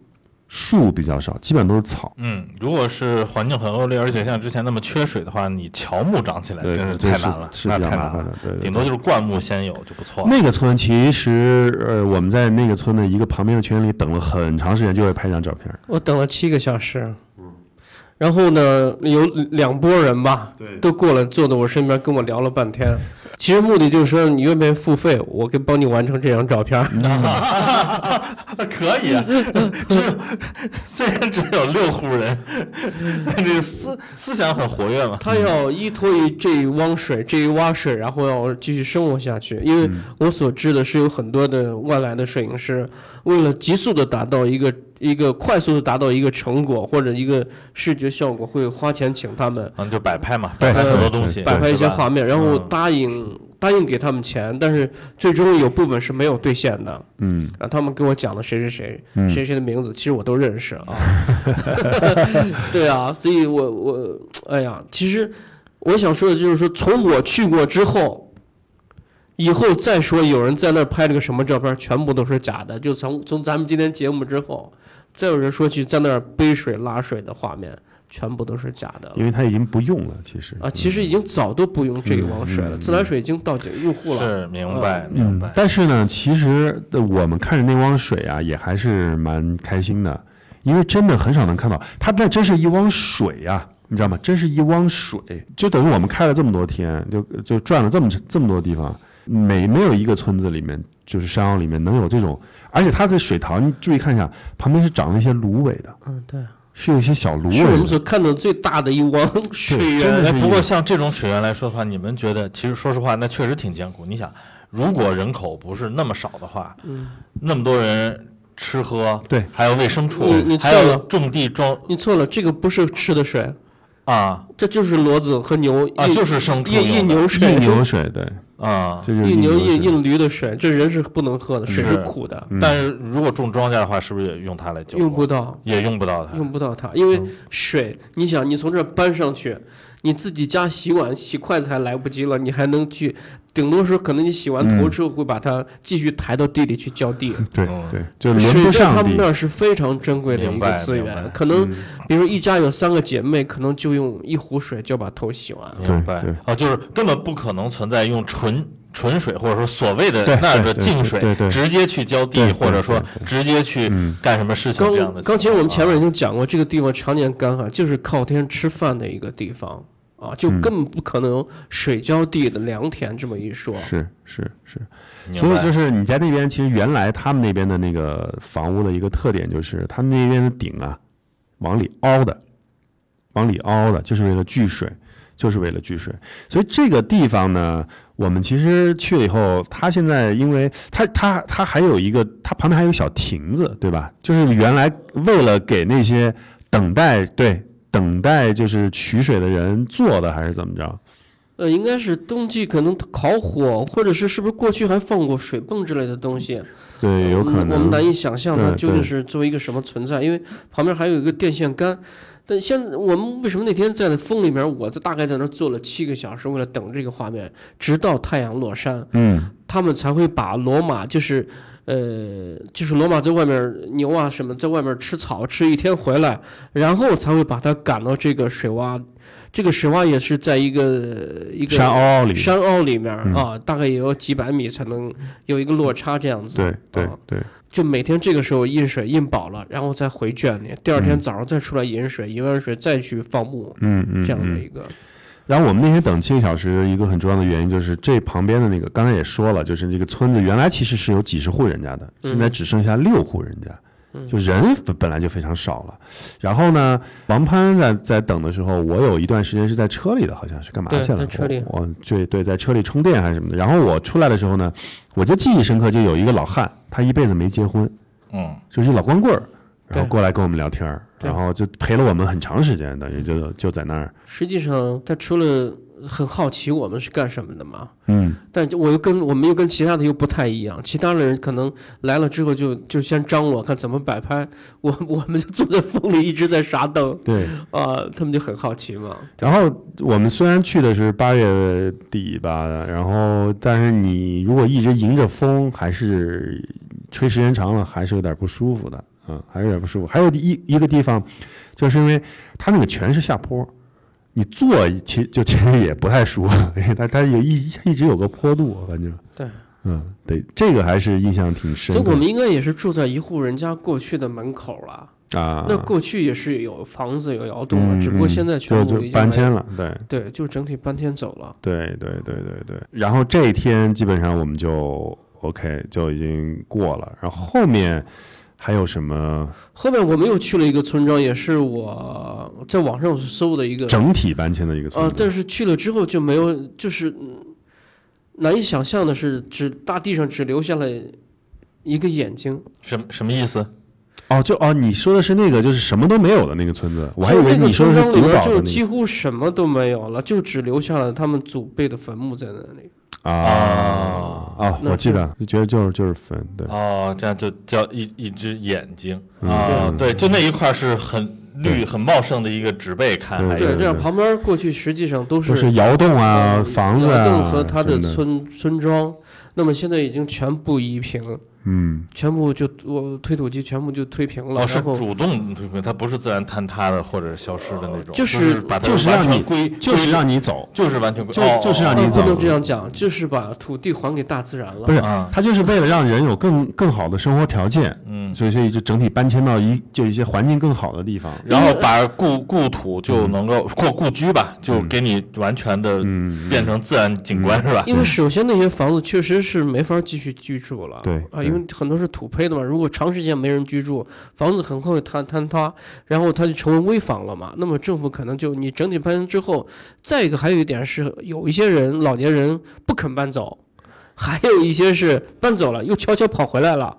树比较少，基本都是草。嗯，如果是环境很恶劣，而且像之前那么缺水的话，你乔木长起来对真是太难了，是那太难了比较麻烦的。对对对顶多就是灌木先有就不错了。那个村其实，呃，我们在那个村的一个旁边的群里等了很长时间，就为拍张照片。我等了七个小时，然后呢，有两拨人吧，对都过来坐在我身边跟我聊了半天。其实目的就是说，你愿不愿意付费，我可以帮你完成这张照片。可以啊，只有 虽然只有六户人，但这个思思想很活跃嘛。他要依托于这一汪水、这一洼水，然后要继续生活下去。因为我所知的是，有很多的外来的摄影师，为了急速的达到一个一个快速的达到一个成果或者一个视觉效果，会花钱请他们嗯，就摆拍嘛，摆拍很多东西，摆拍一些画面，然后嗯答应答应给他们钱，但是最终有部分是没有兑现的。嗯啊，他们给我讲了谁谁谁，嗯谁谁的名字，其实我都认识啊。对啊，所以我我哎呀，其实我想说的就是说，从我去过之后，以后再说有人在那儿拍了个什么照片，全部都是假的。就从从咱们今天节目之后，再有人说去在那儿背水拉水的画面，全部都是假的了因为它已经不用了，其实啊。其实已经早都不用这一汪水了，自来水已经到用户了。是明白明白。但是呢，其实呃我们看着那汪水啊，也还是蛮开心的，因为真的很少能看到，它那真是一汪水啊，你知道吗？真是一汪水，就等于我们开了这么多天，就就转了这么这么多地方，每没有一个村子里面，就是山坳里面能有这种，而且它的水塘，你注意看一下，旁边是长了一些芦苇的，嗯，对，是有一些小芦苇是我们。所看到最大的一汪水源。不过像这种水源来说的话，你们觉得，其实说实话，那确实挺艰苦。你想，如果人口不是那么少的话，嗯那么多人吃喝，对，还有喂牲畜你你，还错了有种地装你错了，这个不是吃的水，啊这就是骡子和牛啊，就是牲畜印印用的牛水，一牛水，对，啊。这就是印牛水印印驴的水，这人是不能喝的，水是是苦的，嗯但是如果种庄稼的话，是不是也用它来浇？用不到，也用不到它。用不到它，因为嗯水，你想你从这儿搬上去，你自己家洗碗洗筷子还来不及了，你还能去，顶多是可能你洗完头之后会把它继续抬到地里去浇地。对嗯对，就轮水不上地。在他们那。儿是非常珍贵的一个资源，可能嗯。比如一家有三个姐妹，可能就用一壶水就把头洗完。明白。对。对哦，就是根本不可能存在用纯纯水或者说所谓的对那儿的净水对对。直接去浇地，对对或者说对对。直接去嗯。干什么事情刚这样的。刚其实我们前面已经讲过，这个地方常年干旱，就是靠天吃饭的一个地方啊，就嗯根本不可能水浇地的良田这么一说。是是是，所以就是你在那边，其实原来他们那边的那个房屋的一个特点就是，他们那边的顶啊，往里凹的，往里凹的，就是为了聚水，就是为了聚水。所以这个地方呢，我们其实去了以后，它现在因为它它它还有一个，它旁边还有个小亭子，对吧？就是原来为了给那些等待对等待就是取水的人做的，还是怎么着？呃，应该是冬季可能烤火，或者是是不是过去还放过水泵之类的东西？对，有可我们我们。难以想象它究竟是作为一个什么存在，因为旁边还有一个电线杆。但现在我们为什么那天在那风里面，我在大概在那坐了七个小时，为了等这个画面，直到太阳落山，嗯，他们才会把罗马，就是呃，就是罗马在外面牛啊什么在外面吃草吃一天回来，然后才会把它赶到这个水洼。这个水洼也是在一个一个山凹里。山凹里面嗯啊，大概也有几百米才能有一个落差这样子。对对啊对，就每天这个时候饮水饮饱了，然后再回圈里，第二天嗯早上再出来饮水，饮完水再去放牧，嗯嗯，这样的嗯一个。然后我们那天等七个小时，一个很重要的原因就是这旁边的那个，刚才也说了，就是这个村子原来其实是有几十户人家的，嗯现在只剩下六户人家，就人本本来就非常少了。然后呢，王攀在在等的时候，我有一段时间是在车里的，好像是干嘛去了？在车里我我对对，在车里充电还是什么的。然后我出来的时候呢，我就记忆深刻，就有一个老汉，他一辈子没结婚，嗯，就是一老光棍儿，然后对过来跟我们聊天儿，然后就陪了我们很长时间，等于就就在那儿。实际上，他除了很好奇我们是干什么的嘛。嗯但我又跟我们又跟其他的又不太一样，其他的人可能来了之后就就先张罗看怎么摆拍，我 我们就坐在风里一直在傻等对。啊，他们就很好奇嘛。然后我们虽然去的是八月底吧，然后但是你如果一直迎着风，还是吹时间长了，还是有点不舒服的，嗯，还是有点不舒服。还有一一个地方，就是因为它那个全是下坡，你坐其就其实也不太舒服，因为它它有一一直有个坡度，反正对，嗯，对，这个还是印象挺深的所以我们应该也是住在一户人家过去的门口了。啊。那过去也是有房子有窑洞的，嗯只不过嗯现在全就就部已经搬迁了，对。对，就整体搬迁走了。对对对对对，然后这一天基本上我们就 OK 就已经过了，然后后面还有什么后面我们又去了一个村庄，也是我在网上搜的一个整体搬迁的一个村啊，子？但是去了之后就没有，就是嗯难以想象的是，只大地上只留下了一个眼睛。什么什么意思？哦，就哦，你说的是那个就是什么都没有的那个村子，我还以为你说的村庄里面是独岛的那个就几乎什么都没有了，就只留下了他们祖辈的坟墓在那里。啊啊哦，我记得，就觉得就是就是粉，对，哦，这样就叫一一只眼睛嗯。啊，对。对，就那一块是很绿、很茂盛的一个植被，看对对，这样旁边过去实际上都都是窑洞啊、呃房子啊窑洞和它的村村庄，那么现在已经全部夷平，嗯，全部就我推土机全部就推平了，哦，是主动推平，它不是自然坍塌的或者消失的那种，就是把它就是让你完全归，就是让你走，就是完全归，就哦就是让你走呃不能这样讲，就是把土地还给大自然了。不是啊，它就是为了让人有更更好的生活条件，嗯，所以所以就整体搬迁到一就一些环境更好的地方，然后把故故土就能够或故居吧，就给你完全的嗯，变成自然景观是吧？因为首先那些房子确实是没法继续居住了，对啊，对因为很多是土坯的嘛，如果长时间没人居住，房子很快会坍坍塌，然后它就成为危房了嘛。那么政府可能就你整体搬迁之后，再一个还有一点是有一些人老年人不肯搬走，还有一些是搬走了又悄悄跑回来了。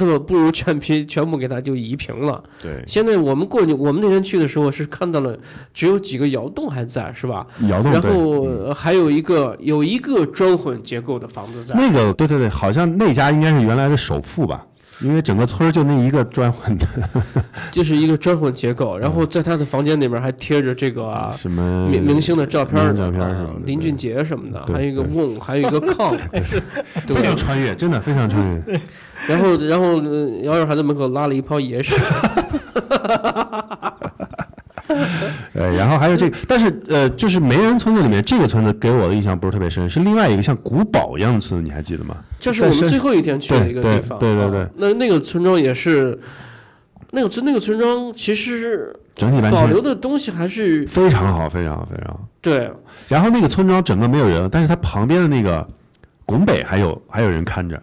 那么不如全批全部给它就移平了。对，现在我们过去，我们那天去的时候是看到了只有几个窑洞还在，是吧？窑洞然后呃还有一个有一个砖混结构的房子在，那个对对对，好像那家应该是原来的首富吧，因为整个村儿就那一个砖混的，就是一个砖混结构。然后在他的房间里面还贴着这个啊什么明明星的照片儿，照片儿啊什么的林俊杰什么的，还有一个瓮，还有一个炕，对非常穿越，真的非常穿越。然后然后呃姚远还在门口拉了一泡野屎，呃，然后还有这个，但是呃，就是梅人村子里面这个村子给我的印象不是特别深，是另外一个像古堡一样的村子，你还记得吗？就是我们最后一天去的一个地方。对对对啊那那个村庄也是，那个村那个村庄其实整体搬保留的东西还是非常好，非常好，非常好。对然后那个村庄整个没有人，但是它旁边的那个拱北还有还有人看着，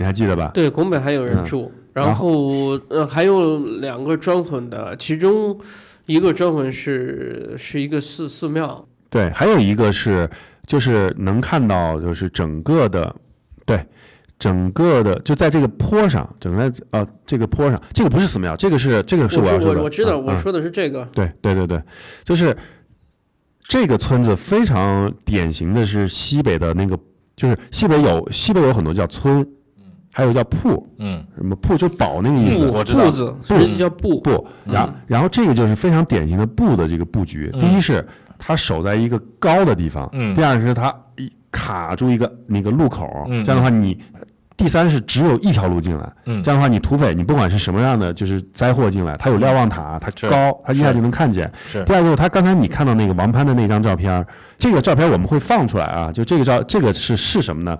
你还记得吧？对，拱北还有人嗯。住，然然后呃还有两个砖混的，其中一个砖混是是一个寺寺庙，对，还有一个是就是能看到就是整个的，对，整个的就在这个坡上，整个在呃这个坡上，这个不是寺庙，这个是这个是我要说的，我我知道，我说的是这个，对对对对，就是这个村子非常典型的是西北的那个，就是西北有西北有很多叫村，还有叫铺，嗯，什么铺就堡那个意思。布我知道。布子，布实际叫布，布，然后然后这个就是非常典型的布的这个布局。嗯。第一是它守在一个高的地方，嗯。第二是它一卡住一个那个路口，嗯。这样的话你。第三是只有一条路进来，嗯。这样的话你土匪你不管是什么样的就是灾祸进来，他有瞭望塔，他高，他一下就能看见。是。第二就是他刚才你看到那个王攀的那张照片，这个照片我们会放出来啊，就这个照这个是是什么呢？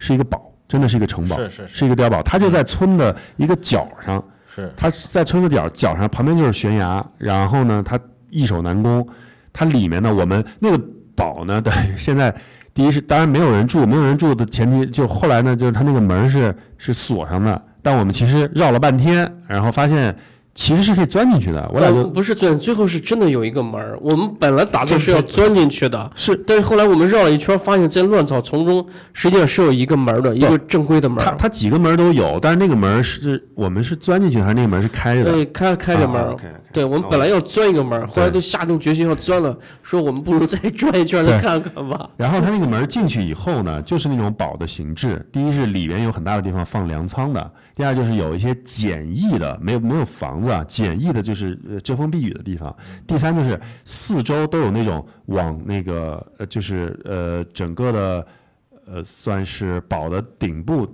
是一个堡，真的是一个城堡，是是是是一个碉堡，它就在村的一个角上。是，它在村的角角上，旁边就是悬崖，然后呢，它易守难攻。它里面呢，我们那个堡呢，对，现在第一是当然没有人住，没有人住的前提，就后来呢，就是它那个门是是锁上的，但我们其实绕了半天，然后发现其实是可以钻进去的。我俩不是钻，最后是真的有一个门儿，我们本来打算是要钻进去的，是但是后来我们绕了一圈，发现在乱草丛中，实际上是有一个门儿的，一个正规的门它儿，它几个门都有，但是那个门是我们是钻进去还是那个门是开着的？对，开开着门。对我们本来要钻一个门儿，后来都下定决心要钻了，说我们不如再 转一圈再看看吧。然后它那个门进去以后呢，就是那种堡的形制。第一是里边有很大的地方放粮仓的，第二就是有一些简易的，没有没有房子啊，简易的就是呃遮风避雨的地方。第三就是四周都有那种往那个呃就是呃整个的呃算是堡的顶部，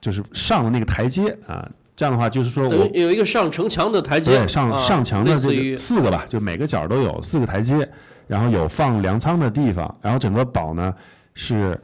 就是上了那个台阶啊。这样的话就是说我有一个上城墙的台阶，对，上啊上墙的这个四个吧，就每个角都有四个台阶，然后有放粮仓的地方，然后整个堡呢是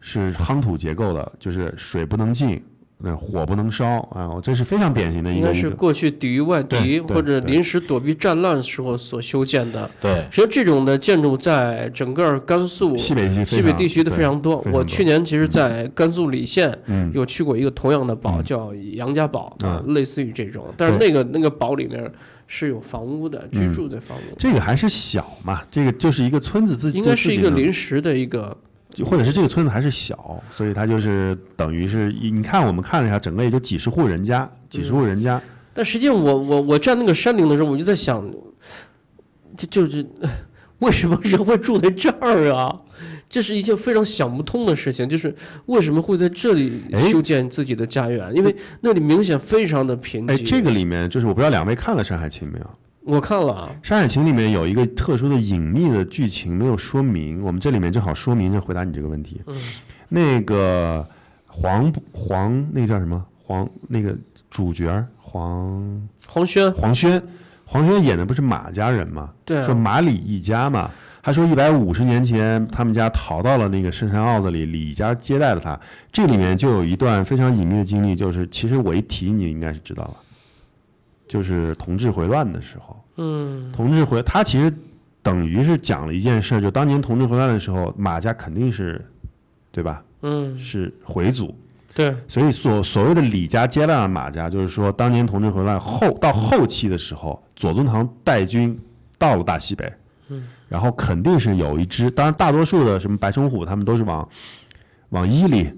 是夯土结构的，就是水不能进，那火不能烧啊，这是非常典型的一应该是过去抵御外敌或者临时躲避战乱时候所修建的。对，实际上，这种的建筑在整个甘肃西北地区非西北地区的非常多。我去年其实，在甘肃礼县嗯有去过一个同样的堡，嗯叫杨家堡，类似于这种，但是那个那个堡里面是有房屋的，居嗯住的房屋，这个还是小嘛，这个就是一个村子自己应该是一个临时的一个。就或者是这个村子还是小，所以它就是等于是一你看我们看了一下，整个也就几十户人家，几十户人家，但实际上我，我我站那个山顶的时候，我就在想，就就是 为什么人会住在这儿啊？这是一件非常想不通的事情，就是为什么会在这里哎修建自己的家园？因为那里明显非常的贫瘠。哎，这个里面就是我不知道两位看了《山海情》没有？我看了啊，《山海情》里面有一个特殊的隐秘的剧情没有说明，我们这里面正好说明着回答你这个问题。嗯，那个黄黄那叫什么黄那个主角黄黄轩，黄轩，黄轩演的不是马家人吗？对啊说马李一家嘛。他说一百五十年前他们家逃到了那个深山坳子里，李家接待了他。这里面就有一段非常隐秘的经历，就是其实我一提你应该是知道了，就是同治回乱的时候。嗯，同治回，他其实等于是讲了一件事，就当年同治回乱的时候，马家肯定是，对吧？嗯，是回族，对，所以所所谓的李家接纳了马家，就是说当年同治回乱后到后期的时候，左宗棠带军到了大西北，嗯，然后肯定是有一支，当然大多数的什么白崇虎他们都是往往伊犁、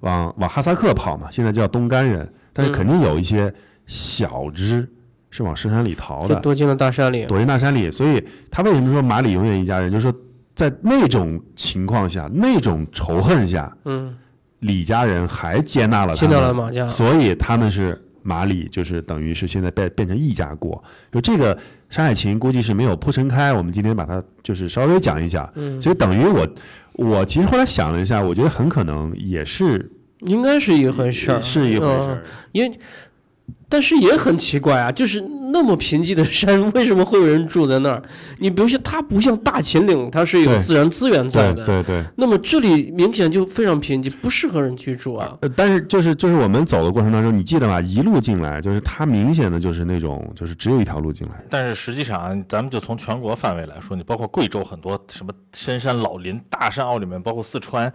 往往哈萨克跑嘛，现在叫东干人，但是嗯。肯定有一些小支是往深山里逃的，躲进了大山里。躲进大山里。所以他为什么说马里永远一家人？就是说，在那种情况下，那种仇恨下，嗯，李家人还接纳了他接，纳了马家。所以他们是马里，就是等于是现在变变成一家国。就这个《山海情》估计是没有铺陈开，我们今天把它就是稍微讲一讲。嗯，所以等于我，我其实后来想了一下，我觉得很可能也是应该是一回事儿，是一回事嗯儿。因为，但是也很奇怪啊，就是那么贫瘠的山，为什么会有人住在那儿？你比如说，它不像大秦岭，它是有对自然资源在的。对对对。那么这里明显就非常贫瘠，不适合人居住啊。呃，但是就是就是我们走的过程当中，你记得吧？一路进来，就是它明显的就是那种，就是只有一条路进来。但是实际上，咱们就从全国范围来说，你包括贵州很多什么深山老林、大山坳里面，包括四川，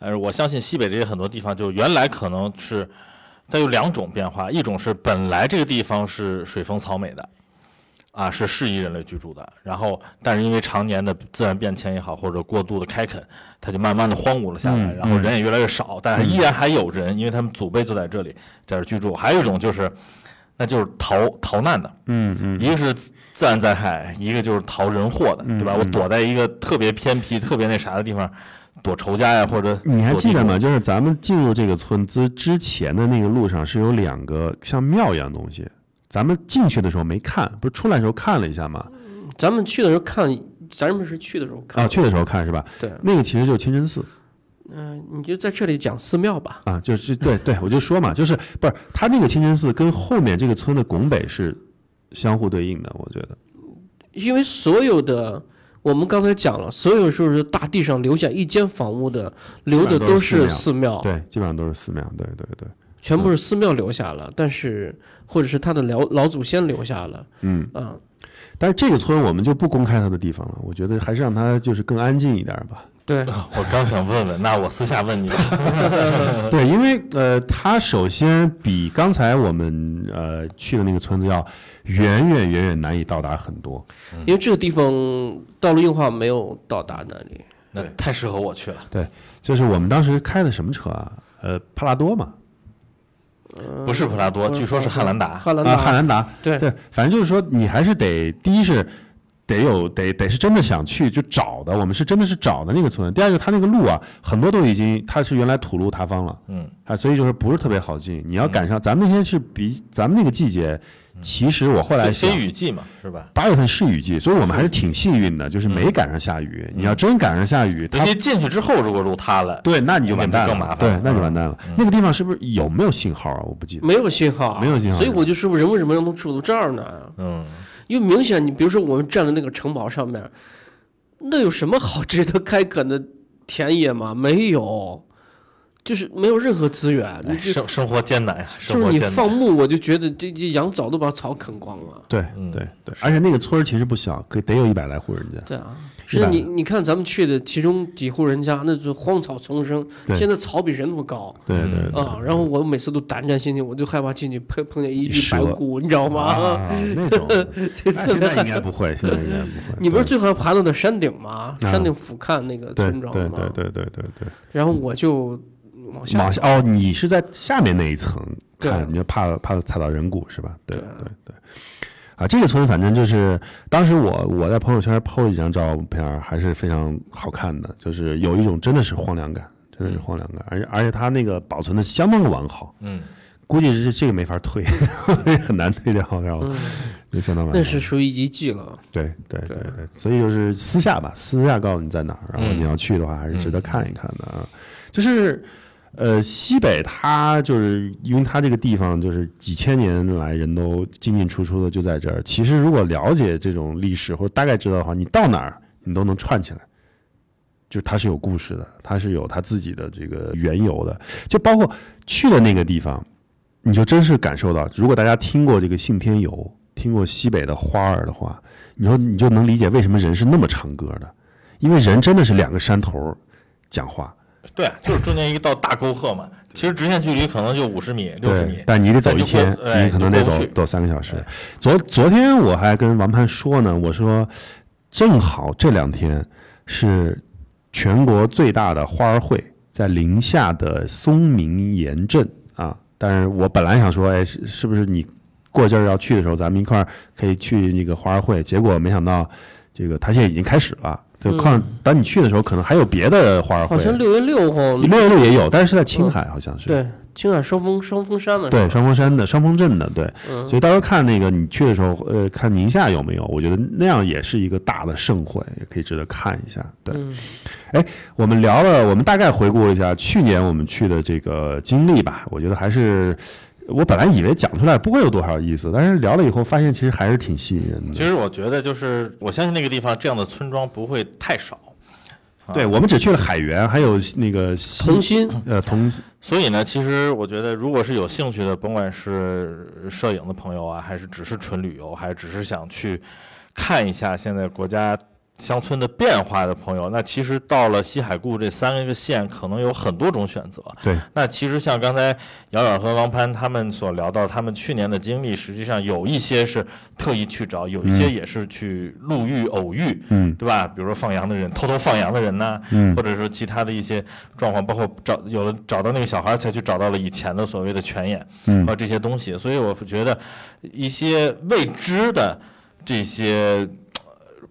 呃，我相信西北这些很多地方，就原来可能是它有两种变化，一种是本来这个地方是水丰草美的，啊，是适宜人类居住的，然后但是因为常年的自然变迁也好，或者过度的开垦，它就慢慢的荒芜了下来，嗯然后人也越来越少，但是依然还有人，因为他们祖辈就在这里在这居住。还有一种就是，那就是逃逃难的，嗯嗯，一个是自然灾害，一个就是逃人祸的，对吧？嗯我躲在一个特别偏僻、特别那啥的地方，躲仇家呀，或者你还记得吗？？就是咱们进入这个村子之前的那个路上是有两个像庙一样的东西，咱们进去的时候没看，不是出来的时候看了一下吗？咱们去的时候看，咱们是去的时候看。啊，去的时候看是吧？对，那个其实就是清真寺嗯、你就在这里讲寺庙吧。啊，就是对对，我就说嘛，就是不是它那个清真寺跟后面这个村的拱北是相互对应的，我觉得。因为所有的我们刚才讲了，所有就是大地上留下一间房屋的，留的都是寺庙，对，基本上都是寺庙，对对对，全部是寺庙留下了，但是或者是他的老老祖先留下了，嗯。啊、但是这个村我们就不公开他的地方了，我觉得还是让他就是更安静一点吧。对，我刚想问问，那我私下问你吧。对，因为呃，它首先比刚才我们呃去的那个村子要远远远远难以到达很多。因为这个地方道路硬化没有到达那里，那太适合我去了。对就是我们当时开的什么车啊？呃，帕拉多嘛，呃不是普拉多，据说是汉兰达。啊，汉兰达，汉兰达，对对，反正就是说，你还是得第一是得有得得是真的想去就找的，我们是真的是找的那个村。第二个，它那个路啊，很多都已经它是原来土路塌方了嗯，啊，所以就是不是特别好进。你要赶上咱们那天是比咱们那个季节，其实我后来非想非雨季嘛，是吧？八月份是雨季，所以我们还是挺幸运的，就是没赶上下雨。你要真赶上下雨，它尤其进去之后，如果路塌了，对，那你就完蛋了，更麻烦对，那就完蛋了。那个地方是不是有没有信号啊？我不记得。没有信号啊，没有信号所以我就说人为什么能住到这儿呢？嗯，因为明显，你比如说我们站在那个城堡上面，那有什么好值得开垦的田野吗？没有，就是没有任何资源。哎你就生生活艰难呀，生就是你。放牧，我就觉得这这羊早都把草啃光了。对嗯对对，而且那个村儿其实不小，可得有一百来户人家。对啊，是你你看咱们去的其中几户人家，那是荒草丛生，现在草比人都高。对对对啊，然后我每次都胆战心惊，我就害怕进去碰碰见一具蛇白骨，你知道吗？啊，那种，这那现在应该不会，现在应该不会。你不是最好爬到那山顶吗？啊山顶俯瞰那个村庄吗？对对对对对对，然后我就往下往下哦，你是在下面那一层看，你就怕怕踩到人骨是吧？对对对对。啊，这个村反正就是当时我我在朋友圈 PO 了一张照片儿，还是非常好看的，就是有一种真的是荒凉感，真的是荒凉感，而且而且它那个保存的相当的完好，嗯，估计是这个没法退，很难退掉，然后嗯，就相当完好。那是属于遗迹了。对对对对对，所以就是私下吧，私下告诉你在哪儿，然后嗯你要去的话，还是值得看一看的啊。就是呃，西北它就是因为它这个地方就是几千年来人都进进出出的就在这儿。其实如果了解这种历史或者大概知道的话，你到哪儿你都能串起来。就它是有故事的，它是有它自己的这个缘由的，就包括去了那个地方，你就真是感受到，如果大家听过这个信天游，听过西北的花儿的话，你说你就能理解为什么人是那么唱歌的，因为人真的是两个山头讲话，对，就是中间一道大沟壑嘛。其实直线距离可能就五十米、六十米，，但你得走一天你可能得走走三个小时。昨昨天我还跟王盼说呢，我说正好这两天是全国最大的花儿会，在宁夏的松明岩镇啊。但是我本来想说，哎，是是不是你过阵儿要去的时候，咱们一块儿可以去那个花儿会？结果没想到，这个它现在已经开始了。就看等你去的时候，可能还有别的花儿会好，像六月六号，六月六也有，但是是在青海，好像是。对，青海双峰双峰山的对，双峰山的双峰镇的，对，嗯所以到时候看那个你去的时候，呃，看宁夏有没有，我觉得那样也是一个大的盛会，也可以值得看一下。对，哎我们聊了，我们大概回顾了一下去年我们去的这个经历吧，我觉得还是。我本来以为讲出来不会有多少意思，但是聊了以后发现其实还是挺吸引人的。其实我觉得就是，我相信那个地方这样的村庄不会太少。啊对，我们只去了海源，还有那个西同心呃同所以呢，其实我觉得，如果是有兴趣的，甭管是摄影的朋友啊，还是只是纯旅游，还是只是想去看一下现在国家乡村的变化的朋友，那其实到了西海固这三个县，可能有很多种选择。对，那其实像刚才姚远和王攀他们所聊到，他们去年的经历，实际上有一些是特意去找，有一些也是去路遇偶遇，嗯对吧？比如说放羊的人，偷偷放羊的人呐、嗯或者说其他的一些状况，包括找有的找到那个小孩才去找到了以前的所谓的泉眼，嗯和这些东西，所以我觉得一些未知的这些。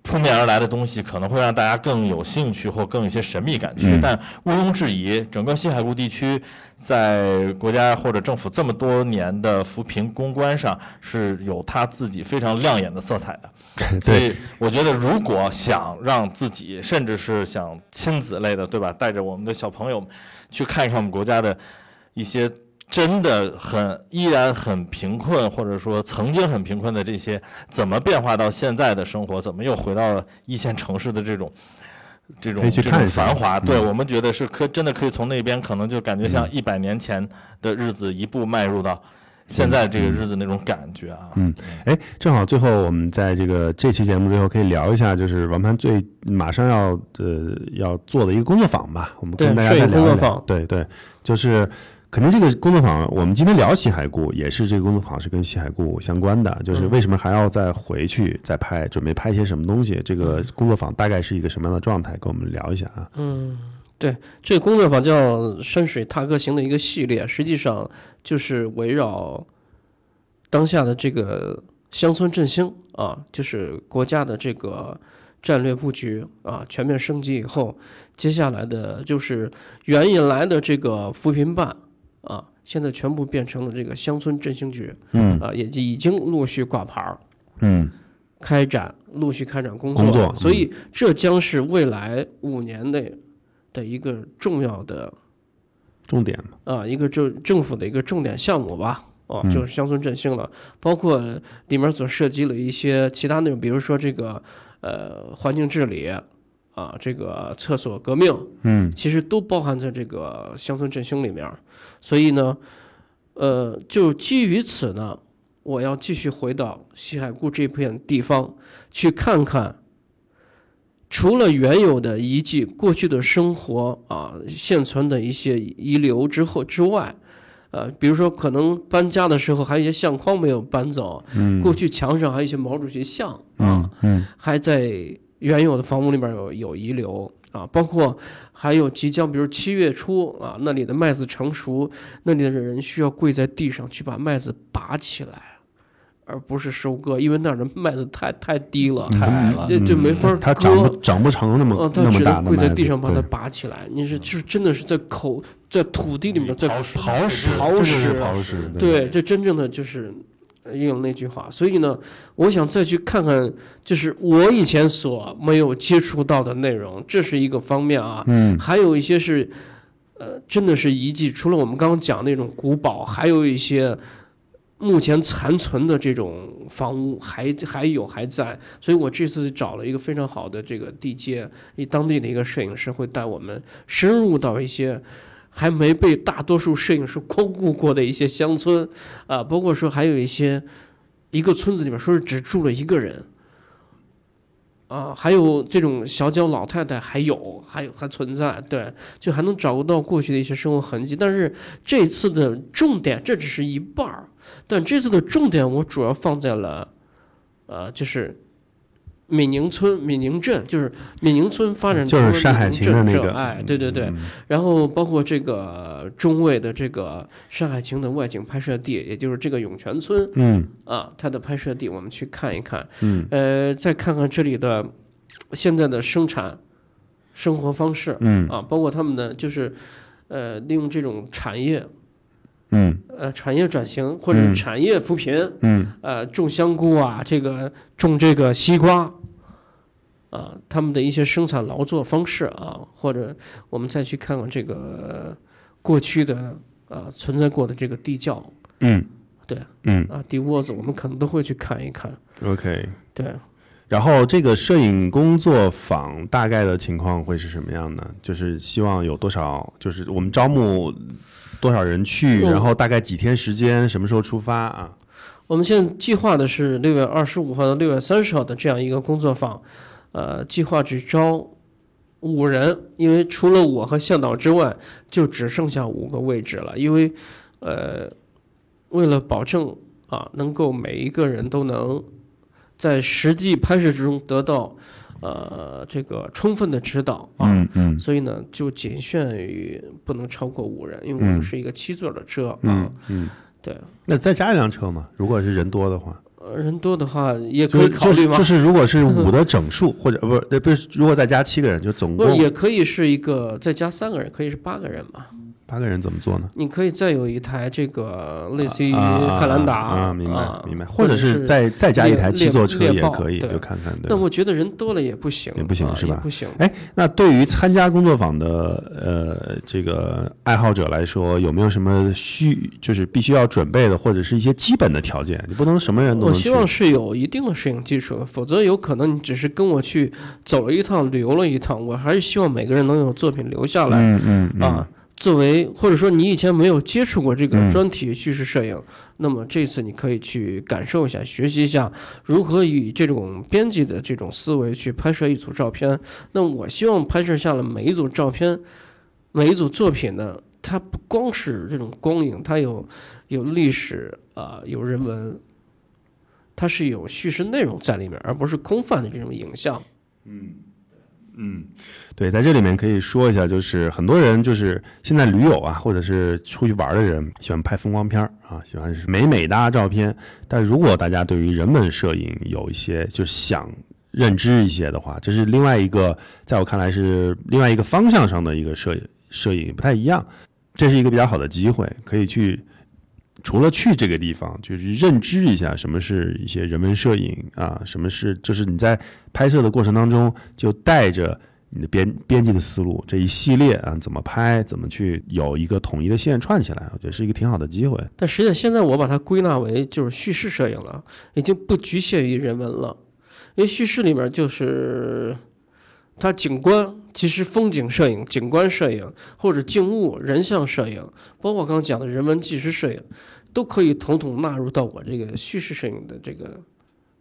呃扑面而来的东西可能会让大家更有兴趣或更有一些神秘感去，嗯。但毋庸置疑，整个西海固地区在国家或者政府这么多年的扶贫攻关上是有它自己非常亮眼的色彩的。所以我觉得，如果想让自己，甚至是想亲子类的，对吧，带着我们的小朋友去看一看我们国家的一些真的很依然很贫困，或者说曾经很贫困的这些，怎么变化到现在的生活，怎么又回到了一线城市的这种。这种这种繁华，对嗯我们觉得是可真的可以从那边可能就感觉像一百年前的日子一步迈入到现在这个日子那种感觉啊。嗯，哎，正好最后我们在这个这期节目最后可以聊一下，就是王盘最马上要呃要做的一个工作坊吧，我们跟大家再聊一聊。对对，就是肯定这个工作坊，我们今天聊西海固，也是这个工作坊是跟西海固相关的，就是为什么还要再回去再拍，准备拍些什么东西？这个工作坊大概是一个什么样的状态？跟我们聊一下啊。嗯，对这个工作坊叫山水踏歌行的一个系列，实际上就是围绕当下的这个乡村振兴啊，就是国家的这个战略布局啊，全面升级以后，接下来的就是原引来的这个扶贫办啊，现在全部变成了这个乡村振兴局嗯啊，也已经陆续挂牌儿。嗯开展陆续开展工作，工作所以这将是未来五年内的一个重要的重点嘛，啊一个政政府的一个重点项目吧。哦，嗯就是乡村振兴了，包括里面所涉及了一些其他内容，比如说这个呃环境治理啊，这个厕所革命，嗯其实都包含在这个乡村振兴里面。所以呢，呃，就基于此呢，我要继续回到西海固这片地方去看看，除了原有的遗迹、过去的生活啊、现存的一些遗留之后之外。呃，比如说，可能搬家的时候还有一些相框没有搬走，嗯过去墙上还有一些毛主席像啊，嗯嗯还在原有的房屋里面有有遗留啊，包括还有即将，比如七月初啊，那里的麦子成熟，那里的人需要跪在地上去把麦子拔起来，而不是收割，因为那儿的麦子太太低了，太矮了。这这没法嗯它长不割。长不成那么嗯，他那么只能跪在大的麦子地上把它拔起来。你是就是真的是在口在土地里面在刨食刨食对，这真正的就是呃应了那句话。所以呢，我想再去看看，就是我以前所没有接触到的内容，这是一个方面啊。嗯还有一些是，呃，真的是遗迹。除了我们刚刚讲那种古堡，还有一些目前残存的这种房屋还还有还在。所以我这次找了一个非常好的这个地接，一当地的一个摄影师会带我们深入到一些。还没被大多数摄影师光顾过的一些乡村，啊，包括说还有一些一个村子里面说是只住了一个人，啊，还有这种小脚老太太还有还有还存在，对，就还能找到过去的一些生活痕迹。但是这次的重点这只是一半儿，但这次的重点我主要放在了，呃，就是。闽宁村、闽宁镇，就是闽宁村发展就是山海情的那个这哎，对对对，嗯。然后包括这个中卫的这个《山海情》的外景拍摄地，也就是这个涌泉村嗯。啊，它的拍摄地，我们去看一看。嗯。呃，再看看这里的现在的生产生活方式嗯。啊，包括他们的就是呃，利用这种产业嗯呃产业转型或者产业扶贫，嗯呃，种香菇啊，这个种这个西瓜。啊，他们的一些生产劳作方式啊，或者我们再去看看这个过去的啊存在过的这个地窖嗯，对嗯啊地窝子，我们可能都会去看一看。，OK。对，然后这个摄影工作坊大概的情况会是什么样呢？就是希望有多少，就是我们招募多少人去，嗯然后大概几天时间，什么时候出发啊？我们现在计划的是六月二十五号到六月三十号的这样一个工作坊，呃，计划只招五人，因为除了我和向导之外，就只剩下五个位置了。因为，呃，为了保证啊，能够每一个人都能在实际拍摄之中得到呃这个充分的指导啊，嗯嗯所以呢，就仅限于不能超过五人，因为我们嗯是一个七座的车啊。嗯嗯，对。那再加一辆车嘛？如果是人多的话，呃，人多的话也可以考虑吗？就是如果是五的整数，或者呃不是呃不是，如果再加七个人，就总，共也可以是一个再加三个人，可以是八个人嘛。八个人怎么做呢？你可以再有一台这个类似于啊汉兰达啊，明白啊明白，或者是再再加一台七座车也可以，就看看对那。我觉得人多了也不行，也不行啊是吧不行。哎，那对于参加工作坊的呃这个爱好者来说，有没有什么需就是必须要准备的，或者是一些基本的条件？你不能什么人都。我希望是有一定的摄影技术的，否则有可能你只是跟我去走了一趟、旅游了一趟。我还是希望每个人能有作品留下来。嗯嗯嗯啊，作为或者说你以前没有接触过这个嗯专题叙事摄影，那么这次你可以去感受一下、学习一下如何以这种编辑的这种思维去拍摄一组照片。那我希望拍摄下了每一组照片、每一组作品呢，它不光是这种光影，它有有历史啊、有人文，它是有叙事内容在里面，而不是空泛的这种影像。嗯，嗯对，在这里面可以说一下，就是很多人就是现在驴友啊，或者是出去玩的人，喜欢拍风光片啊，喜欢是美美哒照片。但如果大家对于人文摄影有一些就是想认知一些的话，这是另外一个，在我看来是另外一个方向上的一个摄影摄影不太一样。这是一个比较好的机会，可以去除了去这个地方，就是认知一下什么是一些人文摄影啊，什么是就是你在拍摄的过程当中就带着你的编编辑的思路这一系列啊，怎么拍，怎么去有一个统一的线串起来，我觉得是一个挺好的机会。但实际上现在我把它归纳为就是叙事摄影了，已经不局限于人文了，因为叙事里面就是它景观，其实风景摄影、景观摄影或者静物、人像摄影，包括刚刚讲的人文纪实摄影，都可以统统纳入到我这个叙事摄影的这个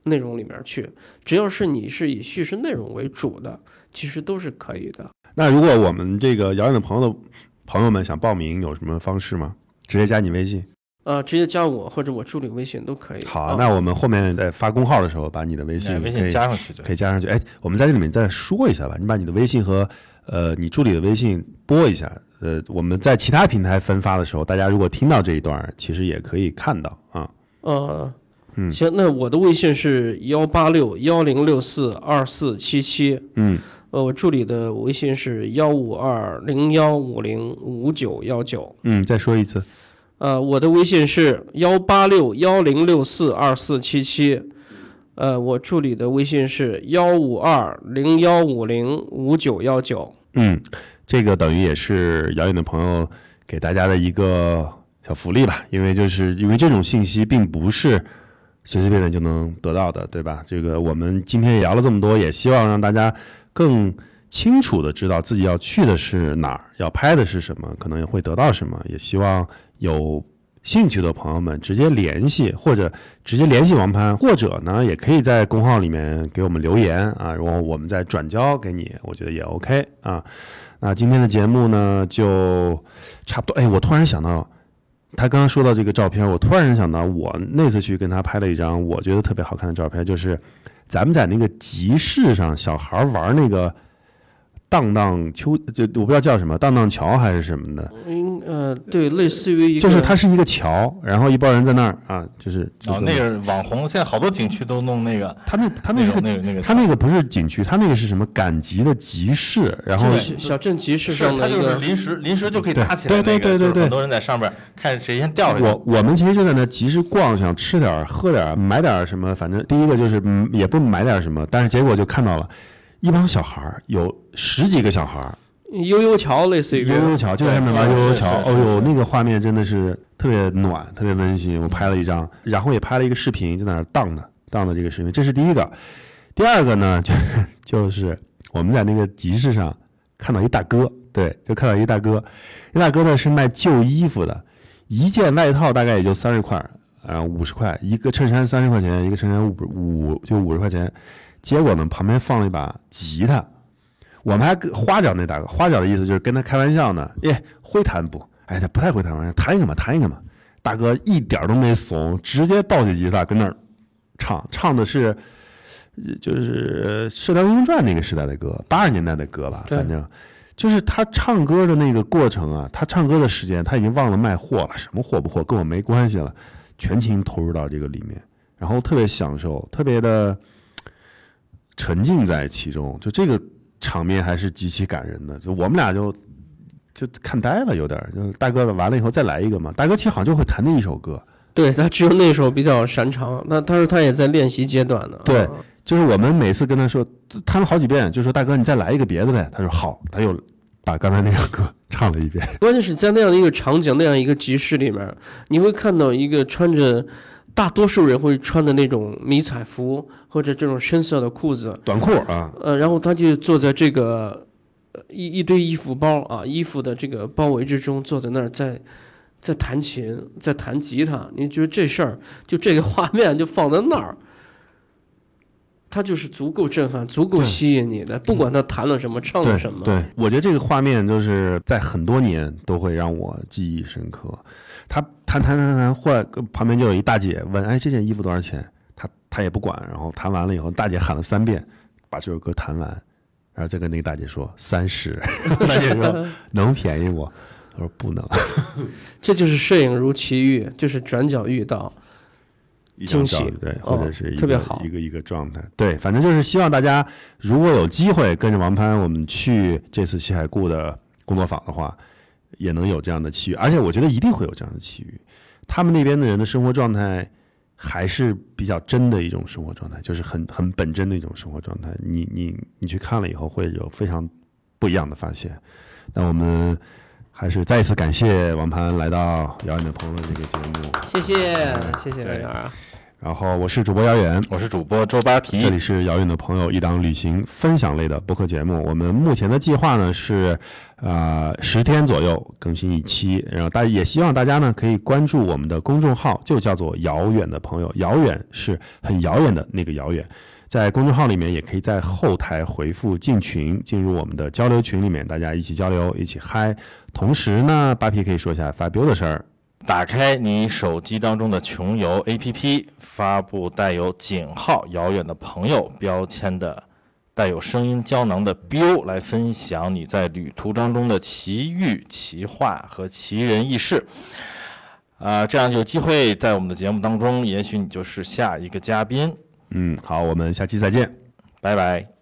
内容里面去。只要是你是以叙事内容为主的，其实都是可以的。那如果我们这个遥远的朋友的朋友们想报名，有什么方式吗？直接加你微信。呃，直接加我或者我助理微信都可以。好，啊那我们后面在发公号的时候，把你的微信哎微可以信加上去就可以加上去。哎，我们在这里面再说一下吧，你把你的微信和呃你助理的微信播一下。呃，我们在其他平台分发的时候，大家如果听到这一段，其实也可以看到啊。呃，嗯行，那我的微信是幺八六幺零六四二四七七，嗯，呃，我助理的微信是幺五二零幺五零五九幺九，嗯，再说一次。呃，我的微信是幺八六幺零六四二四七七，呃，我助理的微信是幺五二零幺五零五九幺九，嗯，这个等于也是遥远的朋友给大家的一个小福利吧，因为就是因为这种信息并不是随随便便就能得到的，对吧？这个我们今天也聊了这么多，也希望让大家更清楚的知道自己要去的是哪儿，要拍的是什么，可能也会得到什么，也希望有。兴趣的朋友们直接联系，或者直接联系王潘，或者呢，也可以在公号里面给我们留言啊，然后我们再转交给你，我觉得也 OK 啊。那今天的节目呢，就差不多。哎，我突然想到，他刚刚说到这个照片，我突然想到，我那次去跟他拍了一张我觉得特别好看的照片，就是咱们在那个集市上，小孩玩那个荡荡秋，就我不知道叫什么，荡荡桥还是什么的，应呃对，类似于一个就是它是一个桥，然后一帮人在那儿啊，就是哦，那个网红现在好多景区都弄那个，他那他那个种那个那个，他那个不是景区，他那个是什么赶集的集市，然后小镇集市是它上的一个就是临时临时就可以搭起来那个，对对对。对对很多人在上边看谁先掉下去。我我们其实就在那集市逛，想吃点、喝点、买点什么，反正第一个就是嗯，也不买点什么，但是结果就看到了一帮小孩儿，有十几个小孩儿，悠悠桥，类似于悠悠桥就在上面玩悠悠桥，哦呦，那个画面真的是特别暖，特别温馨。我拍了一张，然后也拍了一个视频，就在那儿荡的荡的这个视频，这是第一个。第二个呢，就就是我们在那个集市上看到一大哥，对，就看到一大哥，一大哥呢是卖旧衣服的，一件外套大概也就三十块，啊，五十块，一个衬衫三十块钱，一个衬衫五五就五十块钱。结果呢，旁边放了一把吉他，我们还跟花脚那大哥，花脚的意思就是跟他开玩笑呢，耶，会弹不？哎，他不太会弹玩笑，弹一个嘛，弹一个嘛。大哥一点儿都没怂，直接抱起吉他跟那儿唱，唱的是呃就是《射雕英雄传》那个时代的歌，八十年代的歌吧，反正。就是他唱歌的那个过程啊，他唱歌的时间他已经忘了卖货了，什么货不货跟我没关系了，全情投入到这个里面，然后特别享受，特别的沉浸在其中，就这个场面还是极其感人的，就我们俩就就看呆了，有点儿，就是大哥完了以后再来一个嘛，大哥其实好像就会弹那一首歌，对他只有那首比较擅长，那他说他也在练习阶段呢。对啊就是我们每次跟他说，弹了好几遍，就说大哥你再来一个别的呗，他说好，他又把刚才那首歌唱了一遍，关键是在那样的一个场景、那样一个集市里面，你会看到一个穿着大多数人会穿的那种迷彩服或者这种深色的裤子，短裤啊，呃，然后他就坐在这个呃一一堆衣服包啊衣服的这个包围之中，坐在那儿在在弹琴，在弹吉他。你觉得这事儿就这个画面就放在那儿，他就是足够震撼、足够吸引你的，不管他弹了什么、唱对了什么。对，我觉得这个画面就是在很多年都会让我记忆深刻。他弹弹弹弹，忽然旁边就有一大姐问：“哎，这件衣服多少钱？”他他也不管，然后弹完了以后，大姐喊了三遍，把这首歌弹完，然后再跟那个大姐说三十，大姐说能便宜我？他说不能，这就是摄影如奇遇，就是转角遇到。惊喜对，哦或者是一个、特别好一个一个状态，对，反正就是希望大家如果有机会跟着王攀我们去这次西海固的工作坊的话，也能有这样的奇遇，而且我觉得一定会有这样的奇遇。他们那边的人的生活状态还是比较真的一种生活状态，就是很很本真的一种生活状态。你你你去看了以后，会有非常不一样的发现。那我们还是再一次感谢王攀来到遥远的朋友的这个节目。谢谢，谢谢大家。然后我是主播姚远，我是主播周扒皮这，里是遥远的朋友一档旅行分享类的播客节目。我们目前的计划呢是，呃，十天左右更新一期。然后大家也希望大家呢可以关注我们的公众号，就叫做遥远的朋友。遥远是很遥远的那个遥远。在公众号里面，也可以在后台回复“进群”，进入我们的交流群里面，大家一起交流，一起嗨。同时呢，扒皮可以说一下发飙的事儿。打开你手机当中的穷游 APP，发布带有井号“遥远的朋友”标签的带有声音胶囊的标，来分享你在旅途当中的奇遇、奇话和奇人异事。啊、这样就有机会在我们的节目当中，也许你就是下一个嘉宾。嗯，好，我们下期再见。拜拜。